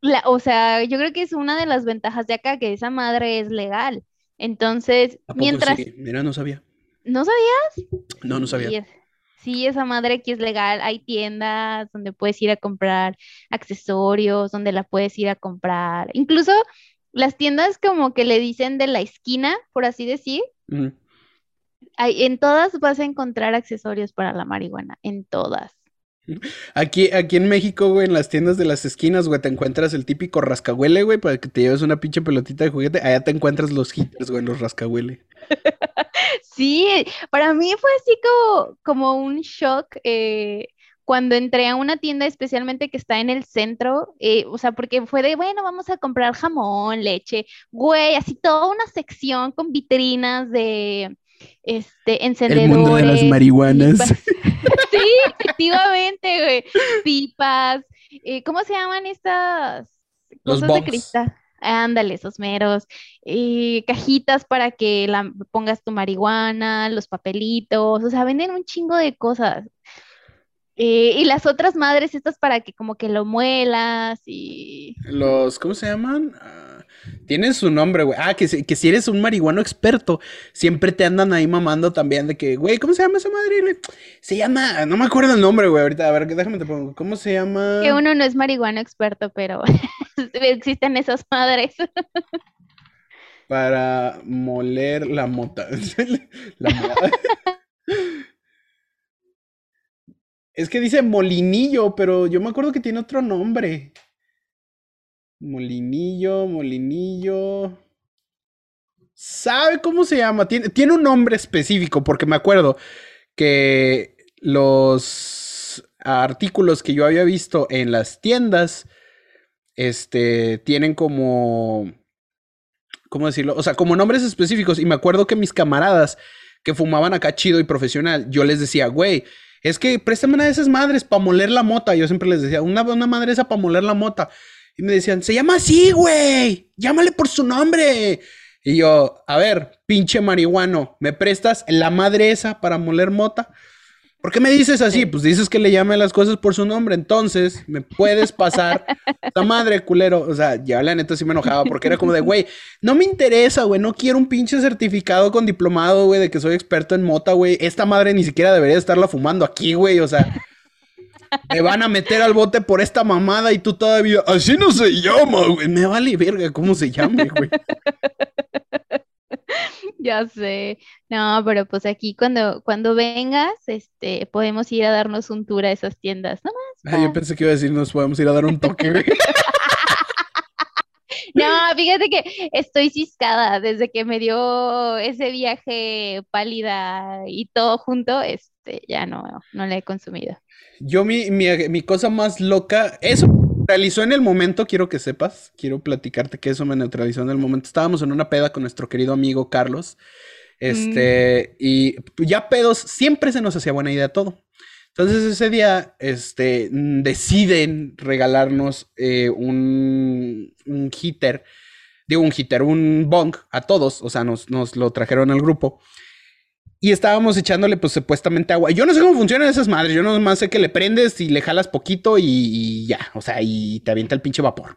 S2: la, o sea, yo creo que es una de las ventajas de acá, que esa madre es legal. Entonces, mientras.
S1: Mira, no sabía.
S2: ¿No sabías?
S1: No, no sabía
S2: sí, esa madre aquí es legal. Hay tiendas donde puedes ir a comprar accesorios, donde la puedes ir a comprar. Incluso las tiendas como que le dicen de la esquina, por así decir. En todas vas a encontrar accesorios para la marihuana, en todas.
S1: Aquí, aquí en México, güey, en las tiendas de las esquinas, güey, te encuentras el típico rascahuele, güey, para que te lleves una pinche pelotita de juguete. Allá te encuentras los hitters, güey, los rascahuele.
S2: Sí, para mí fue así como, como un shock eh, cuando entré a una tienda especialmente que está en el centro, eh, o sea, porque fue de, bueno, vamos a comprar jamón, leche, güey, así toda una sección con vitrinas de este encendedores. El mundo de las
S1: marihuanas.
S2: sí, efectivamente, güey. Pipas, eh, ¿cómo se llaman estas cosas de cristal? Ándale, esos meros, eh, cajitas para que la, pongas tu marihuana, los papelitos, o sea, venden un chingo de cosas. Eh, y las otras madres, estas para que como que lo muelas y...
S1: Los, ¿cómo se llaman? Tienen su nombre, güey. Ah, que, que si eres un marihuano experto, siempre te andan ahí mamando también de que, güey, ¿cómo se llama esa madre? Se llama, no me acuerdo el nombre, güey, ahorita, a ver, déjame te pongo, ¿cómo se llama?
S2: Que uno no es marihuano experto, pero existen esas madres.
S1: Para moler la mota. la mota. Es que dice molinillo, pero yo me acuerdo que tiene otro nombre. Molinillo, molinillo. ¿Sabe cómo se llama? Tiene, tiene un nombre específico, porque me acuerdo que los artículos que yo había visto en las tiendas, este, tienen como, ¿cómo decirlo? O sea, como nombres específicos. Y me acuerdo que mis camaradas que fumaban acá chido y profesional, yo les decía, güey, es que préstame una de esas madres para moler la mota. Yo siempre les decía, una, una madre esa para moler la mota. Y me decían, se llama así, güey. Llámale por su nombre. Y yo, a ver, pinche marihuano, ¿me prestas la madre esa para moler mota? ¿Por qué me dices así? Pues dices que le llame las cosas por su nombre. Entonces, ¿me puedes pasar la madre, culero? O sea, ya la neta sí me enojaba porque era como de, güey, no me interesa, güey. No quiero un pinche certificado con diplomado, güey, de que soy experto en mota, güey. Esta madre ni siquiera debería estarla fumando aquí, güey. O sea, me van a meter al bote por esta mamada y tú todavía, así no se llama, güey. Me vale verga cómo se llame, güey.
S2: Ya sé. No, pero pues aquí cuando, cuando vengas, este, podemos ir a darnos un tour a esas tiendas, nomás.
S1: yo pensé que iba a decir nos podemos ir a dar un toque,
S2: No, fíjate que estoy ciscada desde que me dio ese viaje pálida y todo junto, este, ya no, no le he consumido.
S1: Yo mi, mi, cosa más loca, eso neutralizó en el momento, quiero que sepas, quiero platicarte que eso me neutralizó en el momento. Estábamos en una peda con nuestro querido amigo Carlos, este, y ya pedos, siempre se nos hacía buena idea todo. Entonces ese día, este, deciden regalarnos eh, un, un hitter, digo un hitter, un bong a todos, o sea, nos, nos lo trajeron al grupo. Y estábamos echándole, pues, supuestamente agua. Yo no sé cómo funcionan esas madres. Yo nomás sé que le prendes y le jalas poquito y, ya. O sea, y te avienta el pinche vapor.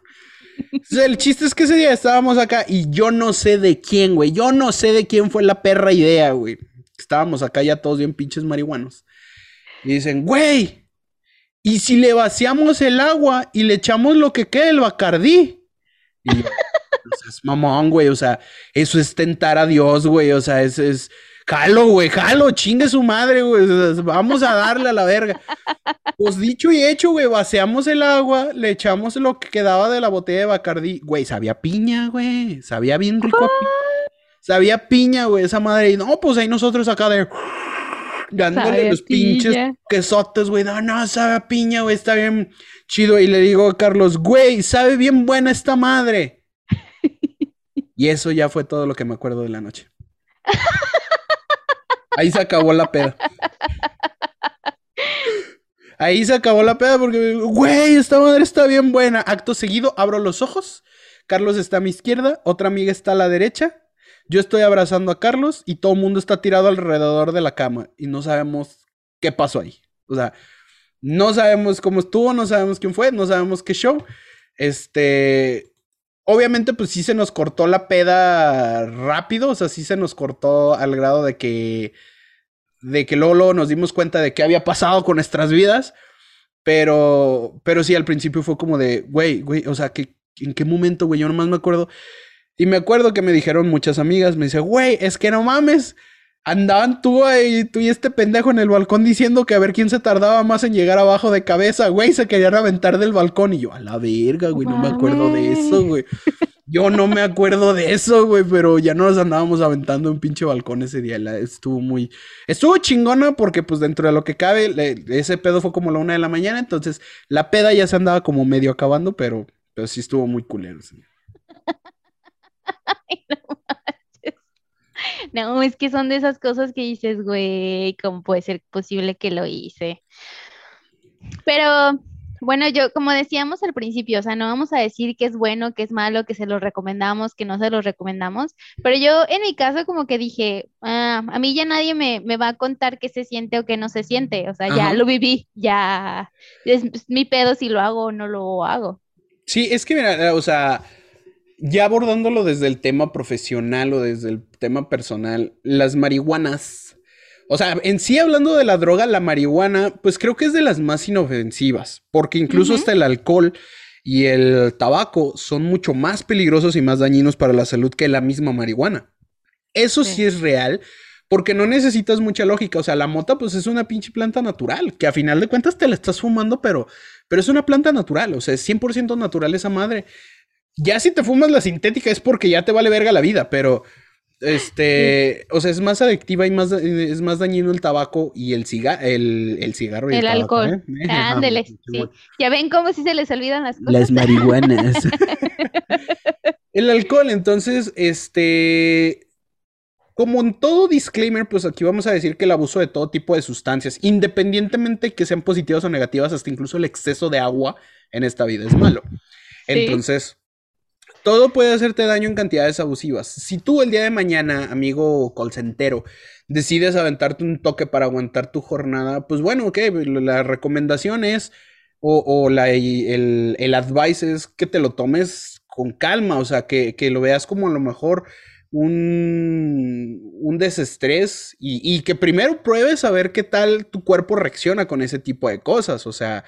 S1: el chiste es que ese día estábamos acá y yo no sé de quién, güey. Yo no sé de quién fue la perra idea, güey. Estábamos acá ya todos bien pinches marihuanos. Y dicen, güey, ¿y si le vaciamos el agua y le echamos lo que quede el bacardí? Y yo, pues es mamón, güey, o sea, eso es tentar a Dios, güey, o sea, es, es, jalo, güey, jalo, chingue su madre, güey, vamos a darle a la verga. Pues dicho y hecho, güey, vaciamos el agua, le echamos lo que quedaba de la botella de Bacardí, güey, sabía piña, güey, sabía bien rico a piña. Sabía piña, güey, esa madre. Y no, pues ahí nosotros acá de dándole los pinches quesotes, güey. No, no, sabe a piña, güey, está bien chido. Y le digo a Carlos, güey, sabe bien buena esta madre. y eso ya fue todo lo que me acuerdo de la noche. Ahí se acabó la peda. Ahí se acabó la peda porque, güey, esta madre está bien buena. Acto seguido, abro los ojos. Carlos está a mi izquierda, otra amiga está a la derecha. Yo estoy abrazando a Carlos y todo el mundo está tirado alrededor de la cama y no sabemos qué pasó ahí. O sea, no sabemos cómo estuvo, no sabemos quién fue, no sabemos qué show. Este, obviamente pues sí se nos cortó la peda rápido, o sea, sí se nos cortó al grado de que de que luego, nos dimos cuenta de qué había pasado con nuestras vidas, pero pero sí al principio fue como de, güey, güey, o sea, que en qué momento, güey, yo nomás me acuerdo y me acuerdo que me dijeron muchas amigas, me dice, güey, es que no mames, andaban tú y tú y este pendejo en el balcón diciendo que a ver quién se tardaba más en llegar abajo de cabeza, güey, se querían aventar del balcón y yo, a la verga, güey, no me acuerdo de eso, güey. Yo no me acuerdo de eso, güey, pero ya nos andábamos aventando un pinche balcón ese día. estuvo muy. Estuvo chingona porque, pues, dentro de lo que cabe, ese pedo fue como la una de la mañana. Entonces, la peda ya se andaba como medio acabando, pero, pero sí estuvo muy culero. Sí.
S2: no es que son de esas cosas que dices, güey, ¿cómo puede ser posible que lo hice? Pero bueno, yo como decíamos al principio, o sea, no vamos a decir que es bueno, que es malo, que se lo recomendamos, que no se lo recomendamos, pero yo en mi caso como que dije, ah, a mí ya nadie me, va a contar qué se siente o qué no se siente, o sea, ya lo viví, ya es mi pedo si lo hago o no lo hago.
S1: Sí, es que mira, o sea, ya abordándolo desde el tema profesional o desde el tema personal, las marihuanas, o sea, en sí hablando de la droga, la marihuana, pues creo que es de las más inofensivas, porque incluso hasta el alcohol y el tabaco son mucho más peligrosos y más dañinos para la salud que la misma marihuana. Eso sí, es real, porque no necesitas mucha lógica. O sea, la mota, pues es una pinche planta natural, que a final de cuentas te la estás fumando, pero, pero es una planta natural. O sea, es 100% natural esa madre. Ya si te fumas la sintética es porque ya te vale verga la vida, pero este, o sea, es más adictiva y más es más dañino el tabaco y el cigarro, el, cigarro
S2: y el, alcohol. ¿eh? Ándele, sí. Ya ven cómo si se les olvidan las cosas.
S1: Las marihuanas. el alcohol, entonces, este, como en todo disclaimer, pues aquí vamos a decir que el abuso de todo tipo de sustancias, independientemente que sean positivas o negativas, hasta incluso el exceso de agua en esta vida es malo. Entonces, todo puede hacerte daño en cantidades abusivas. Si tú el día de mañana, amigo colcentero, decides aventarte un toque para aguantar tu jornada, pues bueno, ok, la recomendación es, o, el, advice es que te lo tomes con calma, o sea, que, lo veas como a lo mejor un, un desestrés y, y que primero pruebes a ver qué tal tu cuerpo reacciona con ese tipo de cosas, o sea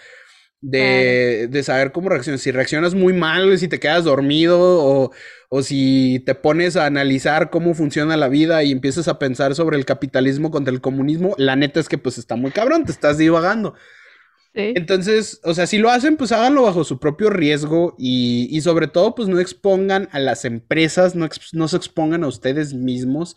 S1: de, de, saber cómo reaccionas. Si reaccionas muy mal, si te quedas dormido o, o, si te pones a analizar cómo funciona la vida y empiezas a pensar sobre el capitalismo contra el comunismo, la neta es que pues está muy cabrón, te estás divagando. Entonces, o sea, si lo hacen, pues háganlo bajo su propio riesgo y, sobre todo, pues no expongan a las empresas, no, no se expongan a ustedes mismos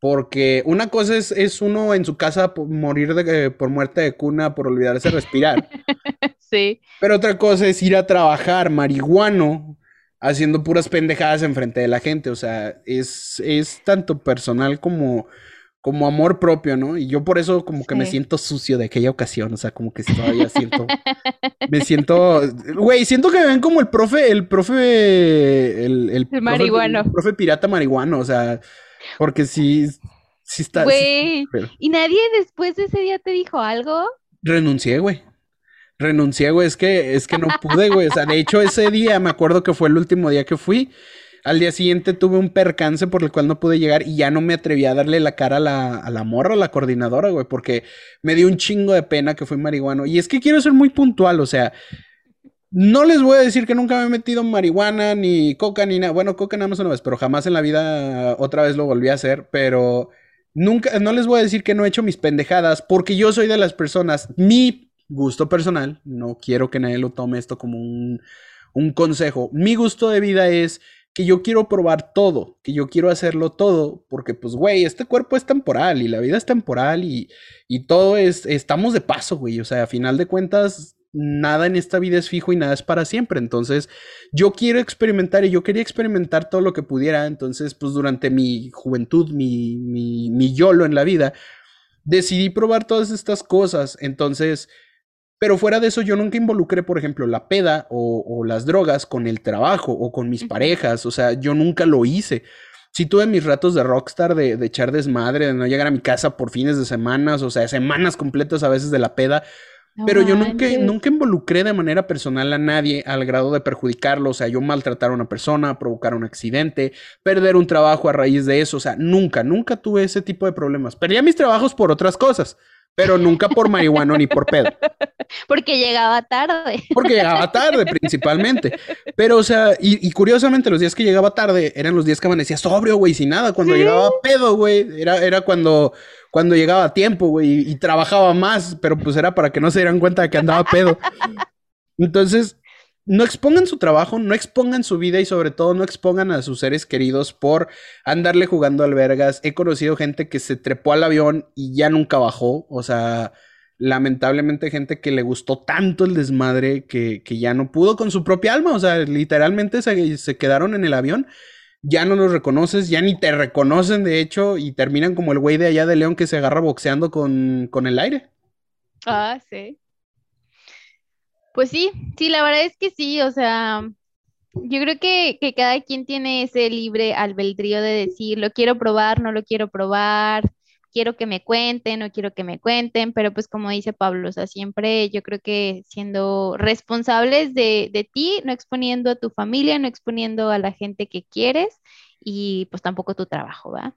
S1: porque una cosa es, es uno en su casa por morir de, por muerte de cuna, por olvidarse de respirar.
S2: sí.
S1: Pero otra cosa es ir a trabajar marihuano, haciendo puras pendejadas enfrente de la gente. O sea, es, es tanto personal como, como amor propio, ¿no? Y yo por eso como que me siento sucio de aquella ocasión. O sea, como que todavía siento. me siento. Güey, siento que me ven como el profe, el profe. El, el,
S2: el marihuano.
S1: el profe pirata marihuano. O sea. Porque sí, sí está.
S2: Güey, ¿y nadie después de ese día te dijo algo?
S1: Renuncié, güey. Renuncié, güey. Es que, es que no pude, güey. O sea, de hecho, ese día me acuerdo que fue el último día que fui. Al día siguiente tuve un percance por el cual no pude llegar y ya no me atreví a darle la cara a la, a la morra, a la coordinadora, güey, porque me dio un chingo de pena que fui marihuano. Y es que quiero ser muy puntual, o sea, no les voy a decir que nunca me he metido marihuana, ni coca, ni nada. Bueno, coca nada más una vez, pero jamás en la vida otra vez lo volví a hacer. Pero nunca, no les voy a decir que no he hecho mis pendejadas, porque yo soy de las personas, mi gusto personal, no quiero que nadie lo tome esto como un, un consejo. Mi gusto de vida es que yo quiero probar todo, que yo quiero hacerlo todo, porque pues, güey, este cuerpo es temporal y la vida es temporal y, y todo es, estamos de paso, güey, o sea, a final de cuentas, nada en esta vida es fijo y nada es para siempre. Entonces, yo quiero experimentar y yo quería experimentar todo lo que pudiera. Entonces, pues durante mi juventud, mi, mi, mi YOLO en la vida, decidí probar todas estas cosas. Entonces, pero fuera de eso, yo nunca involucré, por ejemplo, la peda o, las drogas con el trabajo o con mis parejas. O sea, yo nunca lo hice. Sí tuve mis ratos de rockstar, de, de echar desmadre, de no llegar a mi casa por fines de semanas, o sea, semanas completas a veces de la peda, pero yo nunca, nunca involucré de manera personal a nadie al grado de perjudicarlo. O sea, yo maltratar a una persona, provocar un accidente, perder un trabajo a raíz de eso. O sea, nunca, nunca tuve ese tipo de problemas. Perdía mis trabajos por otras cosas, pero nunca por marihuana ni por pedo.
S2: Porque llegaba tarde.
S1: Porque llegaba tarde, principalmente. Pero, o sea, y, curiosamente, los días que llegaba tarde eran los días que amanecía sobrio, güey, sin nada. Cuando llegaba pedo, güey, era, era cuando cuando llegaba a tiempo, güey, y, trabajaba más, pero pues era para que no se dieran cuenta de que andaba pedo. Entonces, no expongan su trabajo, no expongan su vida y sobre todo no expongan a sus seres queridos por andarle jugando albergas. He conocido gente que se trepó al avión y ya nunca bajó, o sea, lamentablemente gente que le gustó tanto el desmadre que, que ya no pudo con su propia alma, o sea, literalmente se, se quedaron en el avión ya no los reconoces, ya ni te reconocen de hecho y terminan como el güey de allá de León que se agarra boxeando con, con el aire.
S2: Ah, sí. Pues sí, sí, la verdad es que sí, o sea, yo creo que, que cada quien tiene ese libre albedrío de decir, lo quiero probar, no lo quiero probar, quiero que me cuenten, no quiero que me cuenten, pero pues como dice Pablo, o sea, siempre yo creo que siendo responsables de, de ti, no exponiendo a tu familia, no exponiendo a la gente que quieres y pues tampoco tu trabajo, ¿va?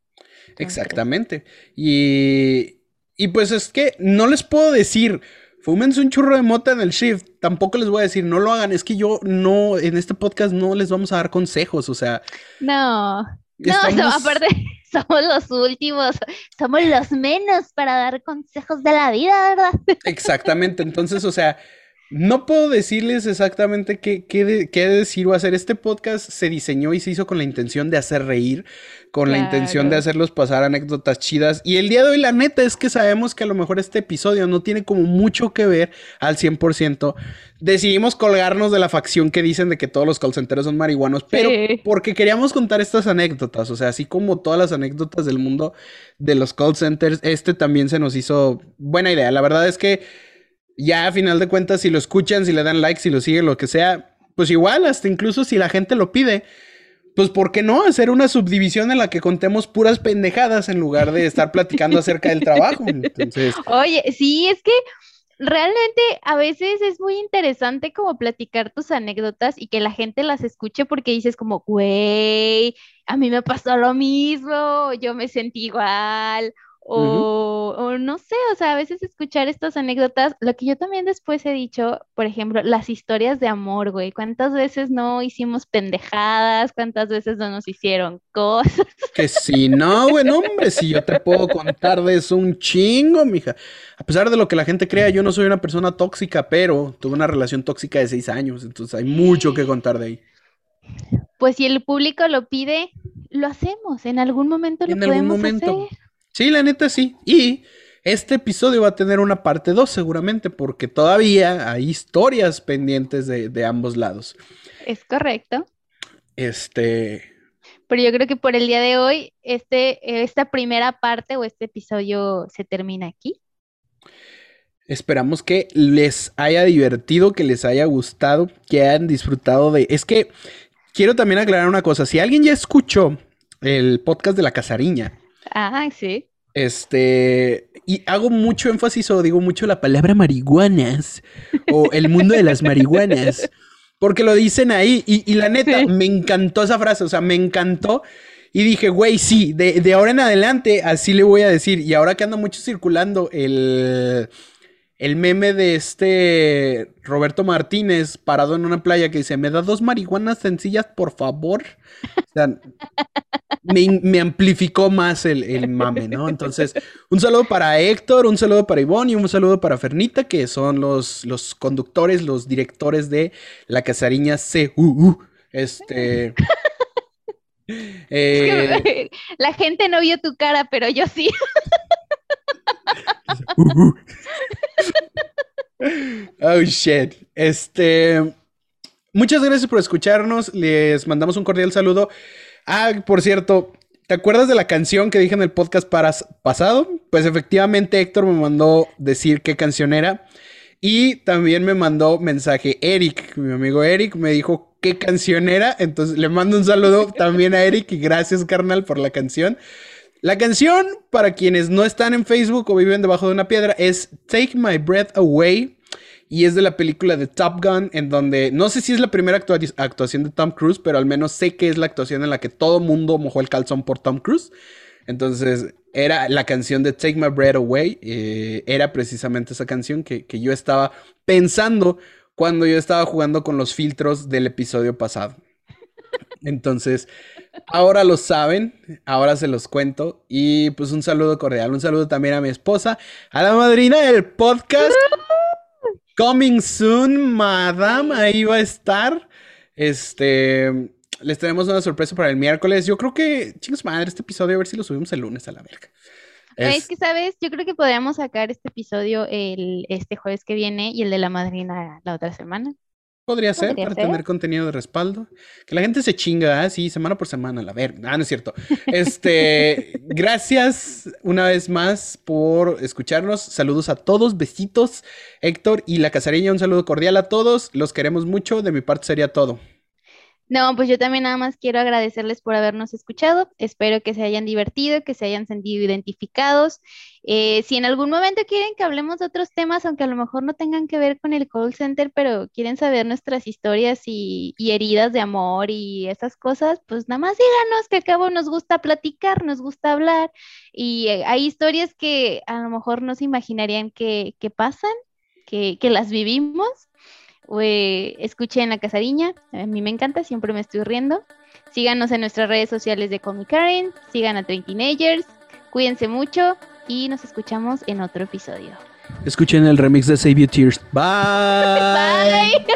S1: Exactamente. Y, y pues es que no les puedo decir, fúmense un churro de mota en el shift. Tampoco les voy a decir, no lo hagan. Es que yo no, en este podcast no les vamos a dar consejos, o sea.
S2: No. No, aparte, somos los últimos, somos los menos para dar consejos de la vida, ¿verdad?
S1: Exactamente, entonces, o sea, no puedo decirles exactamente qué, qué, qué, decir o hacer. Este podcast se diseñó y se hizo con la intención de hacer reír, con la intención de hacerlos pasar anécdotas chidas. Y el día de hoy, la neta, es que sabemos que a lo mejor este episodio no tiene como mucho que ver al 100%. Decidimos colgarnos de la facción que dicen de que todos los call son marihuanos, pero porque queríamos contar estas anécdotas. O sea, así como todas las anécdotas del mundo de los call centers, este también se nos hizo buena idea. La verdad es que ya a final de cuentas, si lo escuchan, si le dan like, si lo siguen, lo que sea, pues igual, hasta incluso si la gente lo pide, pues ¿por qué no hacer una subdivisión en la que contemos puras pendejadas en lugar de estar platicando acerca del trabajo? Entonces...
S2: Oye, sí, es que realmente a veces es muy interesante como platicar tus anécdotas y que la gente las escuche porque dices como, güey, a mí me pasó lo mismo, yo me sentí igual, o, no sé, o sea, a veces escuchar estas anécdotas, lo que yo también después he dicho, por ejemplo, las historias de amor, güey, ¿cuántas veces no hicimos pendejadas? ¿Cuántas veces no nos hicieron cosas?
S1: Que si no, güey, no, hombre, si yo te puedo contar de eso un chingo, mija. A pesar de lo que la gente crea, yo no soy una persona tóxica, pero tuve una relación tóxica de seis años, entonces hay mucho que contar de ahí.
S2: Pues si el público lo pide, lo hacemos, en algún momento lo en podemos algún momento. hacer.
S1: Sí, la neta sí. Y este episodio va a tener una parte 2 seguramente porque todavía hay historias pendientes de, ambos lados.
S2: Es correcto.
S1: Este...
S2: Pero yo creo que por el día de hoy, este, esta primera parte o este episodio se termina aquí.
S1: Esperamos que les haya divertido, que les haya gustado, que hayan disfrutado de... Es que quiero también aclarar una cosa. Si alguien ya escuchó el podcast de la casariña,
S2: Ah, sí.
S1: Este, y hago mucho énfasis o digo mucho la palabra marihuanas o el mundo de las marihuanas, porque lo dicen ahí y, la neta, me encantó esa frase, o sea, me encantó y dije, güey, sí, de, de ahora en adelante así le voy a decir y ahora que anda mucho circulando el el meme de este Roberto Martínez parado en una playa que dice, me da dos marihuanas sencillas, por favor. O sea, me, amplificó más el, mame, ¿no? Entonces, un saludo para Héctor, un saludo para Ivonne y un saludo para Fernita, que son los, los conductores, los directores de La Casariña CUU. Este...
S2: Eh, la gente no vio tu cara, pero yo sí.
S1: oh shit. Este. Muchas gracias por escucharnos. Les mandamos un cordial saludo. Ah, por cierto, ¿te acuerdas de la canción que dije en el podcast pasado? Pues efectivamente Héctor me mandó decir qué canción era. Y también me mandó mensaje Eric, mi amigo Eric, me dijo qué canción era. Entonces le mando un saludo también a Eric y gracias, carnal, por la canción. La canción, para quienes no están en Facebook o viven debajo de una piedra, es Take My Breath Away. Y es de la película de Top Gun, en donde no sé si es la primera actuación de Tom Cruise, pero al menos sé que es la actuación en la que todo mundo mojó el calzón por Tom Cruise. Entonces, era la canción de Take My Breath Away. Eh, era precisamente esa canción que, que yo estaba pensando cuando yo estaba jugando con los filtros del episodio pasado. Entonces, ahora lo saben, ahora se los cuento. Y pues un saludo cordial, un saludo también a mi esposa, a la madrina del podcast. Coming soon, madame, ahí va a estar. Este, les tenemos una sorpresa para el miércoles. Yo creo que, chicos, madre, este episodio a ver si lo subimos el lunes a la verga.
S2: Es... que, ¿sabes? Yo creo que podríamos sacar este episodio el, este jueves que viene y el de la madrina la otra semana.
S1: Podría ser, para tener contenido de respaldo. Que la gente se chinga, así, ¿ah? semana por semana, a ver. Ah, no es cierto. Este, gracias una vez más por escucharnos. Saludos a todos, besitos. Héctor y la casareña, un saludo cordial a todos. Los queremos mucho. De mi parte sería todo.
S2: No, pues yo también nada más quiero agradecerles por habernos escuchado. Espero que se hayan divertido, que se hayan sentido identificados. Eh, si en algún momento quieren que hablemos de otros temas, aunque a lo mejor no tengan que ver con el call center, pero quieren saber nuestras historias y, heridas de amor y esas cosas, pues nada más díganos que al cabo nos gusta platicar, nos gusta hablar. Y eh, hay historias que a lo mejor no se imaginarían que, pasan, que, que las vivimos escuchen La Casariña, a mí me encanta, siempre me estoy riendo. Síganos en nuestras redes sociales de Comic Karen, sigan a Train Teenagers, cuídense mucho y nos escuchamos en otro episodio.
S1: Escuchen el remix de Save You Tears. Bye. Bye.